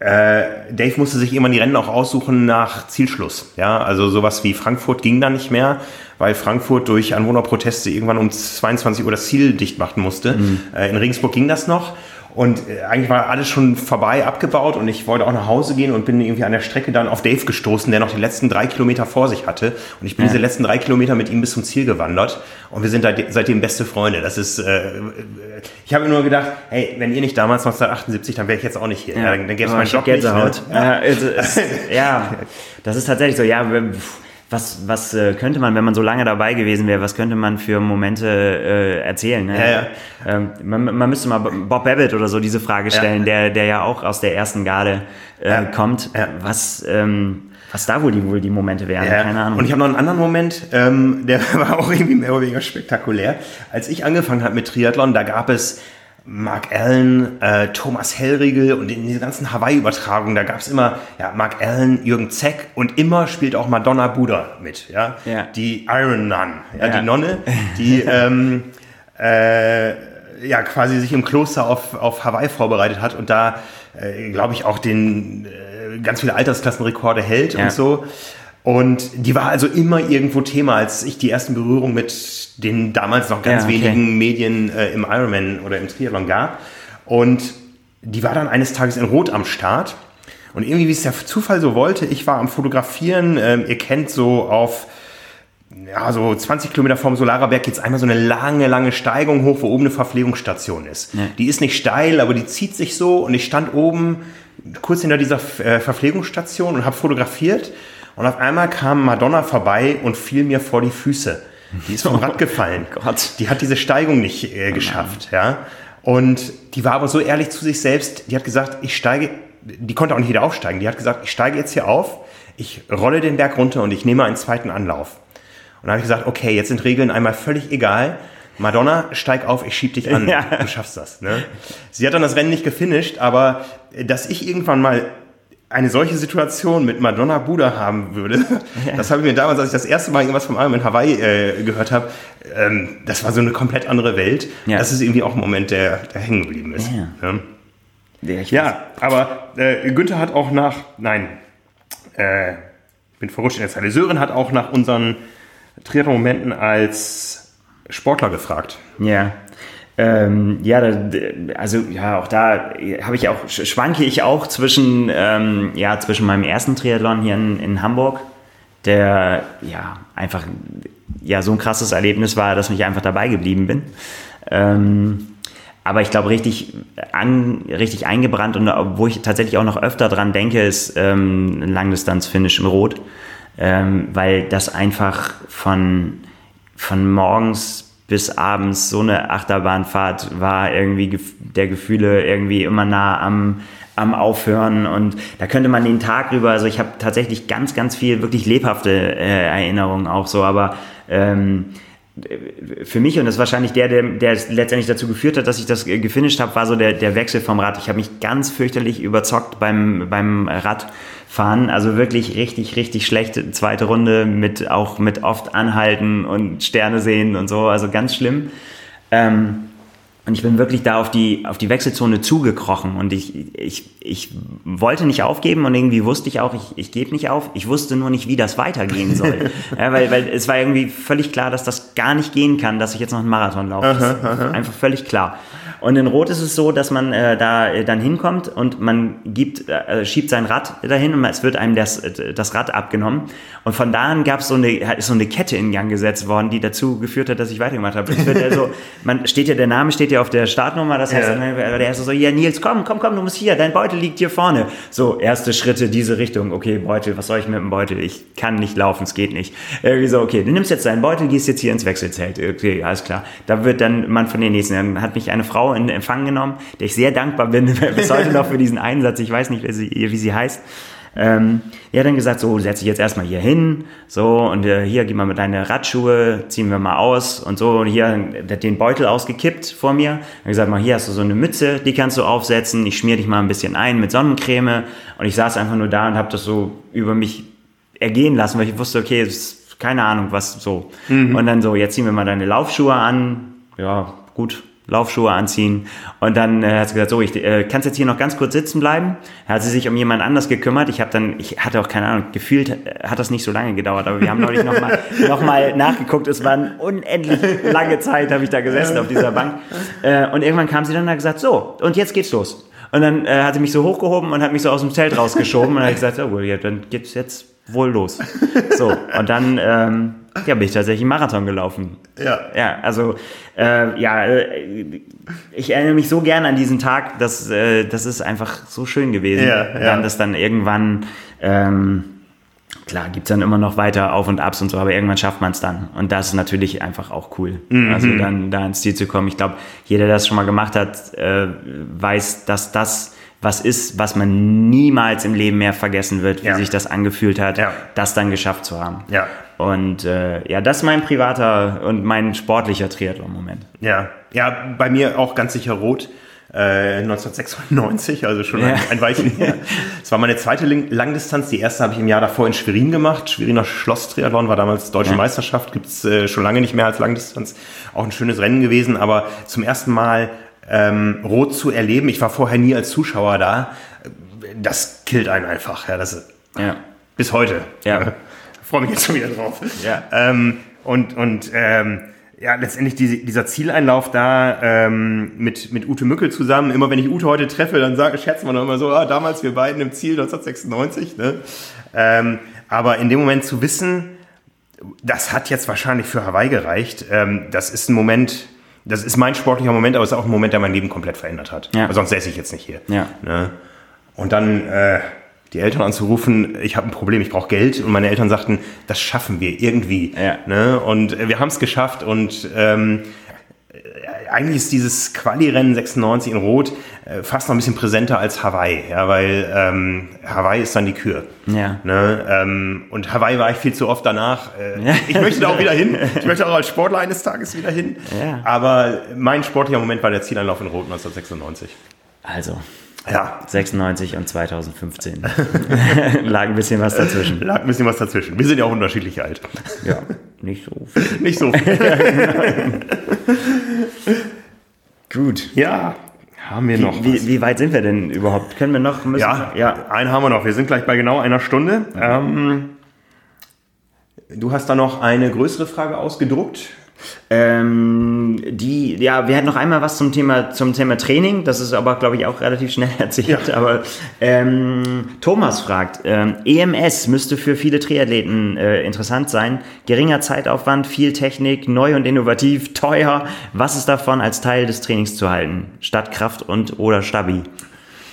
äh, Dave musste sich irgendwann die Rennen auch aussuchen nach Zielschluss. Ja, also sowas wie Frankfurt ging da nicht mehr, weil Frankfurt durch Anwohnerproteste irgendwann um 22 Uhr das Ziel dicht machen musste. Mhm. Äh, in Regensburg ging das noch. Und äh, eigentlich war alles schon vorbei, abgebaut und ich wollte auch nach Hause gehen und bin irgendwie an der Strecke dann auf Dave gestoßen, der noch die letzten drei Kilometer vor sich hatte. Und ich bin ja. diese letzten drei Kilometer mit ihm bis zum Ziel gewandert und wir sind seitdem beste Freunde. Das ist, äh, ich habe mir nur gedacht, hey, wenn ihr nicht damals 1978, dann wäre ich jetzt auch nicht hier. Ja. Dann, dann gäbe es meinen Job nicht. Ne? Ja. ja, das ist tatsächlich so. Ja, was, was äh, könnte man, wenn man so lange dabei gewesen wäre, was könnte man für Momente äh, erzählen? Ne? Ja, ja. Ähm, man, man, müsste mal Bob Babbitt oder so diese Frage stellen, ja. der, der ja auch aus der ersten Garde äh, kommt. Was, ähm, was da wohl die, wohl die Momente wären, keine Ahnung. Und ich habe noch einen anderen Moment, ähm, der war auch irgendwie mehr oder weniger spektakulär. Als ich angefangen habe mit Triathlon, da gab es Mark Allen, äh, Thomas Hellriegel und in dieser ganzen Hawaii-Übertragung, da gab es immer ja, Mark Allen, Jürgen Zeck und immer spielt auch Madonna Buddha mit, ja, ja. die Iron Nun, ja, ja. die Nonne, die ähm, äh, ja quasi sich im Kloster auf, auf Hawaii vorbereitet hat und da, äh, glaube ich, auch den äh, ganz viele Altersklassenrekorde hält und so. Und die war also immer irgendwo Thema, als ich die ersten Berührungen mit den damals noch ganz ja, okay. wenigen Medien äh, im Ironman oder im Triathlon gab. Und die war dann eines Tages in Rot am Start. Und irgendwie, wie es der Zufall so wollte, ich war am Fotografieren. Ähm, ihr kennt so auf ja, so 20 Kilometer vom Solarerberg geht es einmal so eine lange, lange Steigung hoch, wo oben eine Verpflegungsstation ist. Ja. Die ist nicht steil, aber die zieht sich so. Und ich stand oben kurz hinter dieser äh, Verpflegungsstation und habe fotografiert. Und auf einmal kam Madonna vorbei und fiel mir vor die Füße. Die ist vom Rad gefallen. Oh Gott. Die hat diese Steigung nicht äh, geschafft. Oh ja. Und die war aber so ehrlich zu sich selbst, die hat gesagt, ich steige, die konnte auch nicht wieder aufsteigen. Die hat gesagt, ich steige jetzt hier auf, ich rolle den Berg runter und ich nehme einen zweiten Anlauf. Und da habe ich gesagt, okay, jetzt sind Regeln einmal völlig egal. Madonna, steig auf, ich schieb dich an. Ja. Du schaffst das. Ne? Sie hat dann das Rennen nicht gefinisht, aber äh, dass ich irgendwann mal eine solche Situation mit Madonna Buddha haben würde, das habe ich mir damals, als ich das erste Mal irgendwas vom Arm in Hawaii äh, gehört habe, ähm, das war so eine komplett andere Welt. Ja. Das ist irgendwie auch ein Moment, der, der hängen geblieben ist. Ja, ja. ja aber äh, Günther hat auch nach, nein, äh, bin verrutscht in der Zeile, Sören hat auch nach unseren Triathlon-Momenten als Sportler gefragt. Ja. Ähm, ja, also ja, auch da habe ich auch schwanke ich auch zwischen ähm, ja zwischen meinem ersten Triathlon hier in, in, Hamburg, der ja einfach ja so ein krasses Erlebnis war, dass ich einfach dabei geblieben bin. Ähm, aber ich glaube richtig an, richtig eingebrannt und wo ich tatsächlich auch noch öfter dran denke, ist ähm, ein Langdistanz-Finish im Rot ähm, weil das einfach von, von morgens bis abends so eine Achterbahnfahrt war, irgendwie der Gefühle irgendwie immer nah am, am Aufhören und da könnte man den Tag über, also ich habe tatsächlich ganz, ganz viel wirklich lebhafte äh, Erinnerungen auch so, aber ähm, für mich, und das ist wahrscheinlich der, der, der letztendlich dazu geführt hat, dass ich das gefinisht habe, war so der, der Wechsel vom Rad. Ich habe mich ganz fürchterlich überzockt beim, beim Radfahren. Also wirklich richtig, richtig schlechte zweite Runde mit auch mit oft Anhalten und Sterne sehen und so. Also ganz schlimm. Ähm, und ich bin wirklich da auf die, auf die Wechselzone zugekrochen und ich, ich, ich wollte nicht aufgeben und irgendwie wusste ich auch, ich, ich gebe nicht auf. Ich wusste nur nicht, wie das weitergehen soll. ja, weil, weil es war irgendwie völlig klar, dass das gar nicht gehen kann, dass ich jetzt noch einen Marathon laufe. Aha, aha. Einfach völlig klar. Und in Rot ist es so, dass man äh, da äh, dann hinkommt und man gibt, äh, schiebt sein Rad dahin und es wird einem das, äh, das Rad abgenommen. Und von da an gab es so eine, ist so eine Kette in Gang gesetzt worden, die dazu geführt hat, dass ich weitergemacht habe. Also, man steht ja, der Name steht ja auf der Startnummer, das heißt, ja. der erste so, ja Nils, komm, komm, komm, du musst hier, dein Beutel liegt hier vorne. So, erste Schritte diese Richtung, okay, Beutel, was soll ich mit dem Beutel? Ich kann nicht laufen, es geht nicht. Irgendwie so, okay, du nimmst jetzt deinen Beutel, gehst jetzt hier ins Wechselzelt. Okay, alles klar. Da wird dann man von den nächsten, dann hat mich eine Frau in Empfang genommen, der ich sehr dankbar bin, bis heute noch für diesen Einsatz. Ich weiß nicht, wie sie, wie sie heißt. Ähm, er hat dann gesagt, so, setz dich jetzt erstmal hier hin, so, und äh, hier, geh mal mit deine Radschuhe, ziehen wir mal aus und so, und hier, hat den Beutel ausgekippt vor mir, hat gesagt, mal, hier hast du so eine Mütze, die kannst du aufsetzen, ich schmier dich mal ein bisschen ein mit Sonnencreme, und ich saß einfach nur da und habe das so über mich ergehen lassen, weil ich wusste, okay, es ist keine Ahnung, was so. Mhm. Und dann so, jetzt ziehen wir mal deine Laufschuhe an, ja, gut, Laufschuhe anziehen. Und dann äh, hat sie gesagt, so, ich äh, kannst jetzt hier noch ganz kurz sitzen bleiben. Da hat sie sich um jemand anders gekümmert. Ich habe dann, ich hatte auch keine Ahnung, gefühlt äh, hat das nicht so lange gedauert, aber wir haben neulich nochmal noch mal nachgeguckt. Es war eine unendlich lange Zeit, habe ich da gesessen auf dieser Bank. Äh, und irgendwann kam sie dann und hat gesagt, so, und jetzt geht's los. Und dann äh, hat sie mich so hochgehoben und hat mich so aus dem Zelt rausgeschoben und hat gesagt, oh, ja, dann geht's jetzt wohl los. So, und dann ähm, ja, bin ich tatsächlich Marathon gelaufen. Ja. Ja, also äh, ja, äh, ich erinnere mich so gern an diesen Tag, dass äh, das ist einfach so schön gewesen. Ja, ja. Dann das dann irgendwann, ähm, klar, gibt's dann immer noch weiter Auf und Abs und so, aber irgendwann schafft man es dann. Und das ist natürlich einfach auch cool. Mhm. Also dann da ins Ziel zu kommen. Ich glaube, jeder, der das schon mal gemacht hat, äh, weiß, dass das was ist, was man niemals im Leben mehr vergessen wird, wie ja. sich das angefühlt hat, ja. das dann geschafft zu haben. Ja. Und äh, ja, das ist mein privater und mein sportlicher Triathlon-Moment. Ja, ja, bei mir auch ganz sicher rot. Äh, 1996, also schon ja. ein, ein Weilchen her. Es war meine zweite Langdistanz. Die erste habe ich im Jahr davor in Schwerin gemacht. Schweriner Schloss-Triathlon war damals deutsche ja. Meisterschaft. Gibt's äh, schon lange nicht mehr als Langdistanz. Auch ein schönes Rennen gewesen. Aber zum ersten Mal ähm, Rot zu erleben. Ich war vorher nie als Zuschauer da. Das killt einen einfach. Ja, das, ja. Bis heute. Ja. Freue mich jetzt schon wieder drauf. Ja. Ähm, und und ähm, ja, letztendlich diese, dieser Zieleinlauf da ähm, mit, mit Ute Mückel zusammen. Immer wenn ich Ute heute treffe, dann sage, scherzen wir noch immer so, ah, damals wir beiden im Ziel 1996. Ne? Ähm, aber in dem Moment zu wissen, das hat jetzt wahrscheinlich für Hawaii gereicht, ähm, das ist ein Moment, das ist mein sportlicher Moment, aber es ist auch ein Moment, der mein Leben komplett verändert hat. Ja. sonst säße ich jetzt nicht hier. Ja. Ne? Und dann äh, die Eltern anzurufen, ich habe ein Problem, ich brauche Geld. Und meine Eltern sagten, das schaffen wir irgendwie. Ja. Ne? Und wir haben es geschafft. Und ähm, eigentlich ist dieses Quali-Rennen 96 in Rot äh, fast noch ein bisschen präsenter als Hawaii, ja, weil ähm, Hawaii ist dann die Kür. Ja. Ne? Ähm, und Hawaii war ich viel zu oft danach. Äh, ja. Ich möchte da auch wieder hin. Ich möchte auch als Sportler eines Tages wieder hin. Ja. Aber mein sportlicher Moment war der Zieleinlauf in Rot 1996. Also, ja. 96 und 2015. Lag ein bisschen was dazwischen. Lag ein bisschen was dazwischen. Wir sind ja auch unterschiedlich alt. Ja, nicht so viel. nicht so viel. Gut. Ja, haben wir wie, noch. Wie, wie, weit sind wir denn überhaupt? Können wir noch? Müssen, ja, ja, einen haben wir noch. Wir sind gleich bei genau einer Stunde. Ähm, du hast da noch eine größere Frage ausgedruckt. Ähm, die, ja, wir hatten noch einmal was zum Thema, zum Thema Training, das ist aber, glaube ich, auch relativ schnell erzählt. Ja. Aber ähm, Thomas fragt, ähm, EMS müsste für viele Triathleten äh, interessant sein. Geringer Zeitaufwand, viel Technik, neu und innovativ, teuer. Was ist davon als Teil des Trainings zu halten? Statt Kraft und oder Stabi?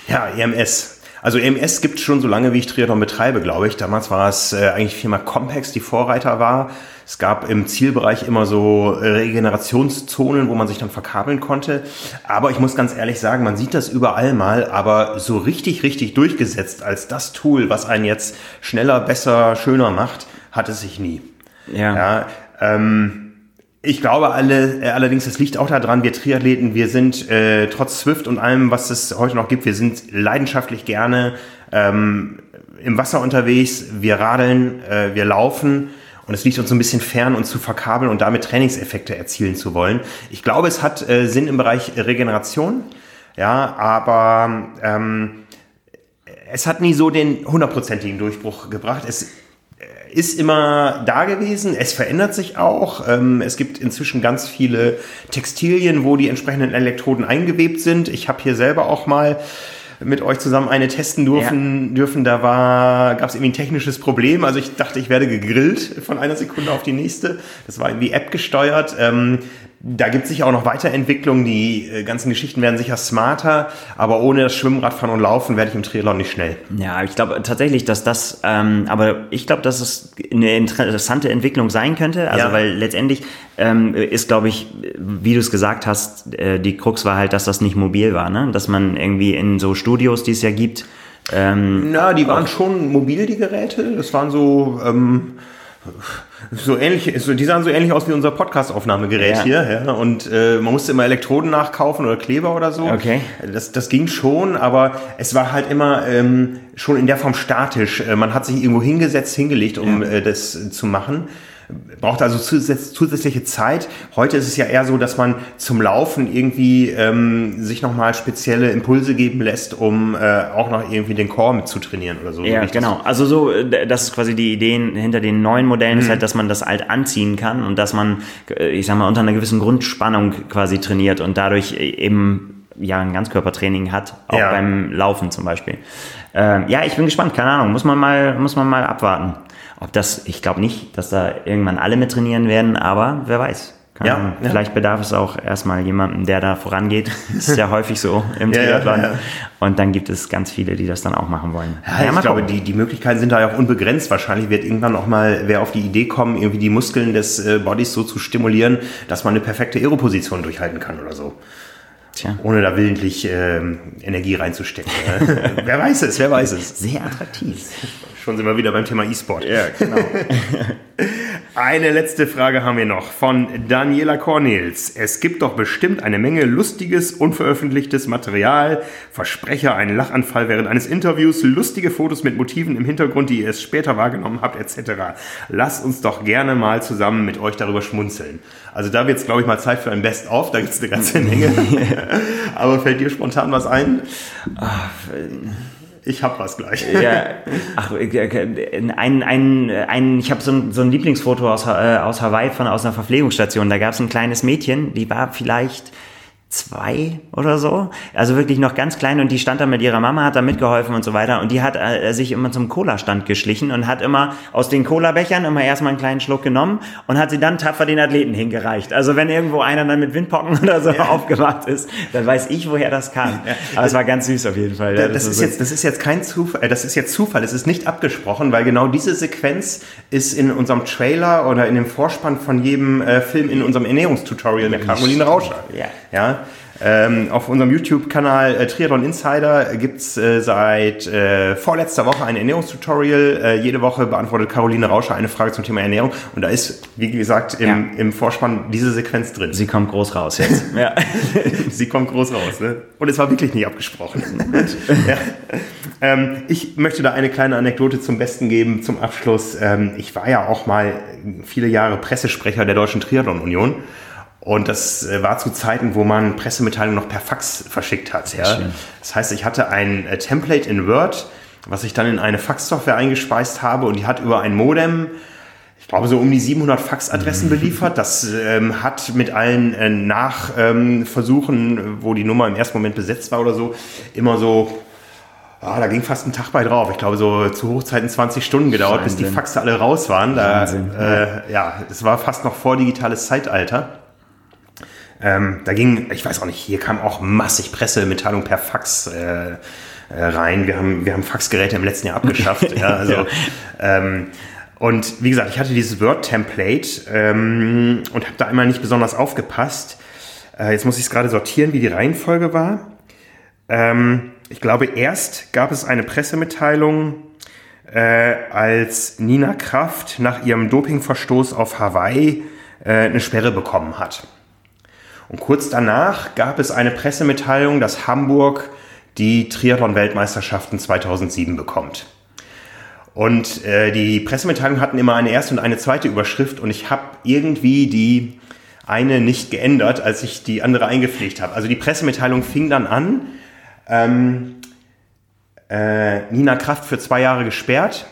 Ja, EMS. Also EMS gibt es schon so lange, wie ich Triathlon betreibe, glaube ich. Damals war es äh, eigentlich Firma Compex, die Vorreiter war. Es gab im Zielbereich immer so Regenerationszonen, wo man sich dann verkabeln konnte. Aber ich muss ganz ehrlich sagen, man sieht das überall mal, aber so richtig, richtig durchgesetzt als das Tool, was einen jetzt schneller, besser, schöner macht, hat es sich nie. Ja. ja ähm, ich glaube alle, äh, allerdings, es liegt auch daran, wir Triathleten, wir sind äh, trotz Swift und allem, was es heute noch gibt, wir sind leidenschaftlich gerne ähm, im Wasser unterwegs, wir radeln, äh, wir laufen und es liegt uns ein bisschen fern, uns zu verkabeln und damit Trainingseffekte erzielen zu wollen. Ich glaube, es hat äh, Sinn im Bereich Regeneration, ja, aber ähm, es hat nie so den hundertprozentigen Durchbruch gebracht. Es äh, ist immer da gewesen, es verändert sich auch. Ähm, es gibt inzwischen ganz viele Textilien, wo die entsprechenden Elektroden eingewebt sind. Ich habe hier selber auch mal mit euch zusammen eine testen dürfen, ja. dürfen. Da war, gab es irgendwie ein technisches Problem. Also ich dachte, ich werde gegrillt von einer Sekunde auf die nächste. Das war irgendwie App gesteuert. Ähm, da gibt es sicher auch noch Weiterentwicklungen. Die äh, ganzen Geschichten werden sicher smarter, aber ohne das Schwimmen, Radfahren und Laufen werde ich im Triathlon nicht schnell. Ja, ich glaube tatsächlich, dass das, ähm, aber ich glaube, dass es eine interessante Entwicklung sein könnte. Also, ja. weil letztendlich ähm, ist, glaube ich, wie du es gesagt hast, äh, die Krux war halt, dass das nicht mobil war, ne? Dass man irgendwie in so Studios, die es ja gibt. Ähm, Na, die waren schon mobil, die Geräte. Das waren so. Ähm, so ähnlich, so, die sahen so ähnlich aus wie unser Podcast-Aufnahmegerät ja. hier. Ja? Und äh, man musste immer Elektroden nachkaufen oder Kleber oder so. Okay. Das, das ging schon, aber es war halt immer ähm, schon in der Form statisch. Äh, man hat sich irgendwo hingesetzt, hingelegt, um ja. äh, das zu machen braucht also zusätzliche Zeit. Heute ist es ja eher so, dass man zum Laufen irgendwie ähm, sich nochmal spezielle Impulse geben lässt, um äh, auch noch irgendwie den Core mit zu trainieren oder so. Ja, so genau. Also so, äh, das ist quasi die Idee hinter den neuen Modellen, mhm. ist halt, dass man das halt anziehen kann und dass man, äh, ich sag mal, unter einer gewissen Grundspannung quasi trainiert und dadurch eben ja ein Ganzkörpertraining hat, auch ja. beim Laufen zum Beispiel. Ähm, ja, ich bin gespannt, keine Ahnung, muss man mal, muss man mal abwarten. Ob das, ich glaube nicht, dass da irgendwann alle mit trainieren werden, aber wer weiß. Ja, ja, Vielleicht bedarf es auch erstmal jemanden, der da vorangeht. Das ist ja häufig so im Triathlon. Ja, ja, Und dann gibt es ganz viele, die das dann auch machen wollen. Ja, ich glaube, die, die Möglichkeiten sind da ja auch unbegrenzt. Wahrscheinlich wird irgendwann auch mal wer auf die Idee kommen, irgendwie die Muskeln des äh, Bodies so zu stimulieren, dass man eine perfekte Aeroposition durchhalten kann oder so. Tja. Ohne da willentlich äh, Energie reinzustecken. wer weiß es, wer weiß es. Sehr attraktiv. Schon sind wir wieder beim Thema E-Sport. Ja, genau. Eine letzte Frage haben wir noch von Daniela Cornels. Es gibt doch bestimmt eine Menge lustiges, unveröffentlichtes Material, Versprecher, einen Lachanfall während eines Interviews, lustige Fotos mit Motiven im Hintergrund, die ihr es später wahrgenommen habt, etc. Lasst uns doch gerne mal zusammen mit euch darüber schmunzeln. Also da wird es, glaube ich, mal Zeit für ein Best-of, da gibt es eine ganze Menge. Aber fällt dir spontan was ein? Ach, ich hab was gleich. Ja, ach, ein, ein, ein, ich habe so ein, so ein Lieblingsfoto aus, äh, aus Hawaii von aus einer Verpflegungsstation. Da gab es ein kleines Mädchen, die war vielleicht zwei oder so. Also wirklich noch ganz klein und die stand da mit ihrer Mama, hat da mitgeholfen und so weiter. Und die hat äh, sich immer zum Cola-Stand geschlichen und hat immer aus den Cola-Bechern immer erstmal einen kleinen Schluck genommen und hat sie dann tapfer den Athleten hingereicht. Also wenn irgendwo einer dann mit Windpocken oder so ja. aufgewacht ist, dann weiß ich, woher das kam. Ja. Aber es war ganz süß auf jeden Fall. Ja, das, das, ist jetzt, das ist jetzt kein Zufall, das ist jetzt Zufall, es ist nicht abgesprochen, weil genau diese Sequenz ist in unserem Trailer oder in dem Vorspann von jedem äh, Film in unserem Ernährungstutorial mit Caroline Rauscher. Ja. ja? Ähm, auf unserem YouTube-Kanal äh, Triathlon Insider gibt's äh, seit äh, vorletzter Woche ein Ernährungstutorial. Äh, jede Woche beantwortet Caroline Rauscher eine Frage zum Thema Ernährung. Und da ist, wie gesagt, im, ja. im Vorspann diese Sequenz drin. Sie kommt groß raus jetzt. ja. Sie kommt groß raus. Ne? Und es war wirklich nicht abgesprochen. ja. ähm, ich möchte da eine kleine Anekdote zum Besten geben zum Abschluss. Ähm, ich war ja auch mal viele Jahre Pressesprecher der Deutschen Triathlon Union. Und das äh, war zu Zeiten, wo man Pressemitteilungen noch per Fax verschickt hat. Ja? Das heißt, ich hatte ein äh, Template in Word, was ich dann in eine Faxsoftware eingespeist habe und die hat über ein Modem, ich glaube, so um die 700 Faxadressen mhm. beliefert. Das ähm, hat mit allen äh, Nachversuchen, ähm, wo die Nummer im ersten Moment besetzt war oder so, immer so Ah, da ging fast ein Tag bei drauf. Ich glaube, so zu Hochzeiten 20 Stunden gedauert, Wahnsinn. bis die Faxe alle raus waren. Da, äh, ja, es war fast noch vor digitales Zeitalter. Ähm, da ging, ich weiß auch nicht, hier kam auch massig Pressemitteilung per Fax äh, äh, rein. Wir haben, wir haben Faxgeräte im letzten Jahr abgeschafft. ja, also, ja. Ähm, und wie gesagt, ich hatte dieses Word-Template ähm, und habe da einmal nicht besonders aufgepasst. Äh, jetzt muss ich es gerade sortieren, wie die Reihenfolge war. Ähm, ich glaube, erst gab es eine Pressemitteilung, äh, als Nina Kraft nach ihrem Dopingverstoß auf Hawaii äh, eine Sperre bekommen hat. Und kurz danach gab es eine Pressemitteilung, dass Hamburg die Triathlon-Weltmeisterschaften 2007 bekommt. Und äh, die Pressemitteilungen hatten immer eine erste und eine zweite Überschrift und ich habe irgendwie die eine nicht geändert, als ich die andere eingepflegt habe. Also die Pressemitteilung fing dann an, ähm, äh, Nina Kraft für zwei Jahre gesperrt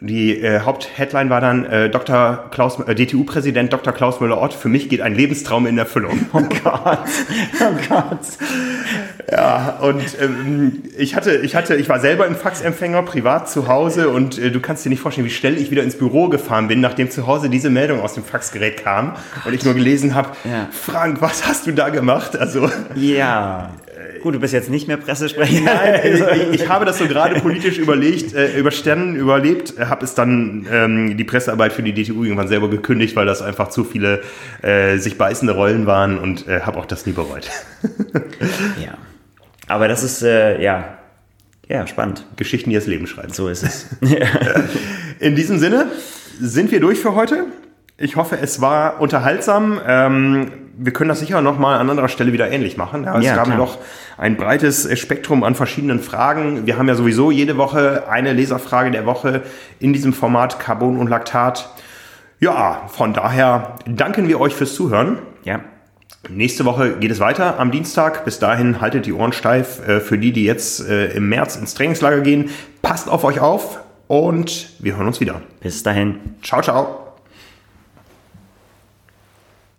die äh, Hauptheadline war dann äh, Dr. Klaus, äh, DTU-Präsident Dr. Klaus Müller-Ott. Für mich geht ein Lebenstraum in Erfüllung. Oh Gott, oh Gott. Ja, und ähm, ich hatte, ich hatte, ich war selber im Faxempfänger privat zu Hause und äh, du kannst dir nicht vorstellen, wie schnell ich wieder ins Büro gefahren bin, nachdem zu Hause diese Meldung aus dem Faxgerät kam und ich nur gelesen habe, ja. Frank, was hast du da gemacht? Also ja. Gut, du bist jetzt nicht mehr Pressesprecher. Nein, also, ich, ich, habe das so gerade politisch überlegt, äh, überstanden, überlebt, habe es dann ähm, die Pressearbeit für die DTU irgendwann selber gekündigt, weil das einfach zu viele äh, sich beißende Rollen waren und äh, habe auch das nie bereut. ja. Aber das ist, äh, ja, ja, spannend. Geschichten, die das Leben schreiben. So ist es. In diesem Sinne sind wir durch für heute. Ich hoffe, es war unterhaltsam. Ähm, wir können das sicher noch mal an anderer Stelle wieder ähnlich machen. Ja, es ja, gab klar. noch ein breites Spektrum an verschiedenen Fragen. Wir haben ja sowieso jede Woche eine Leserfrage der Woche in diesem Format Carbon und Laktat. Ja, von daher danken wir euch fürs Zuhören. Ja. Nächste Woche geht es weiter am Dienstag. Bis dahin haltet die Ohren steif äh, für die, die jetzt äh, im März ins Trainingslager gehen. Passt auf euch auf und wir hören uns wieder. Bis dahin. Ciao, ciao.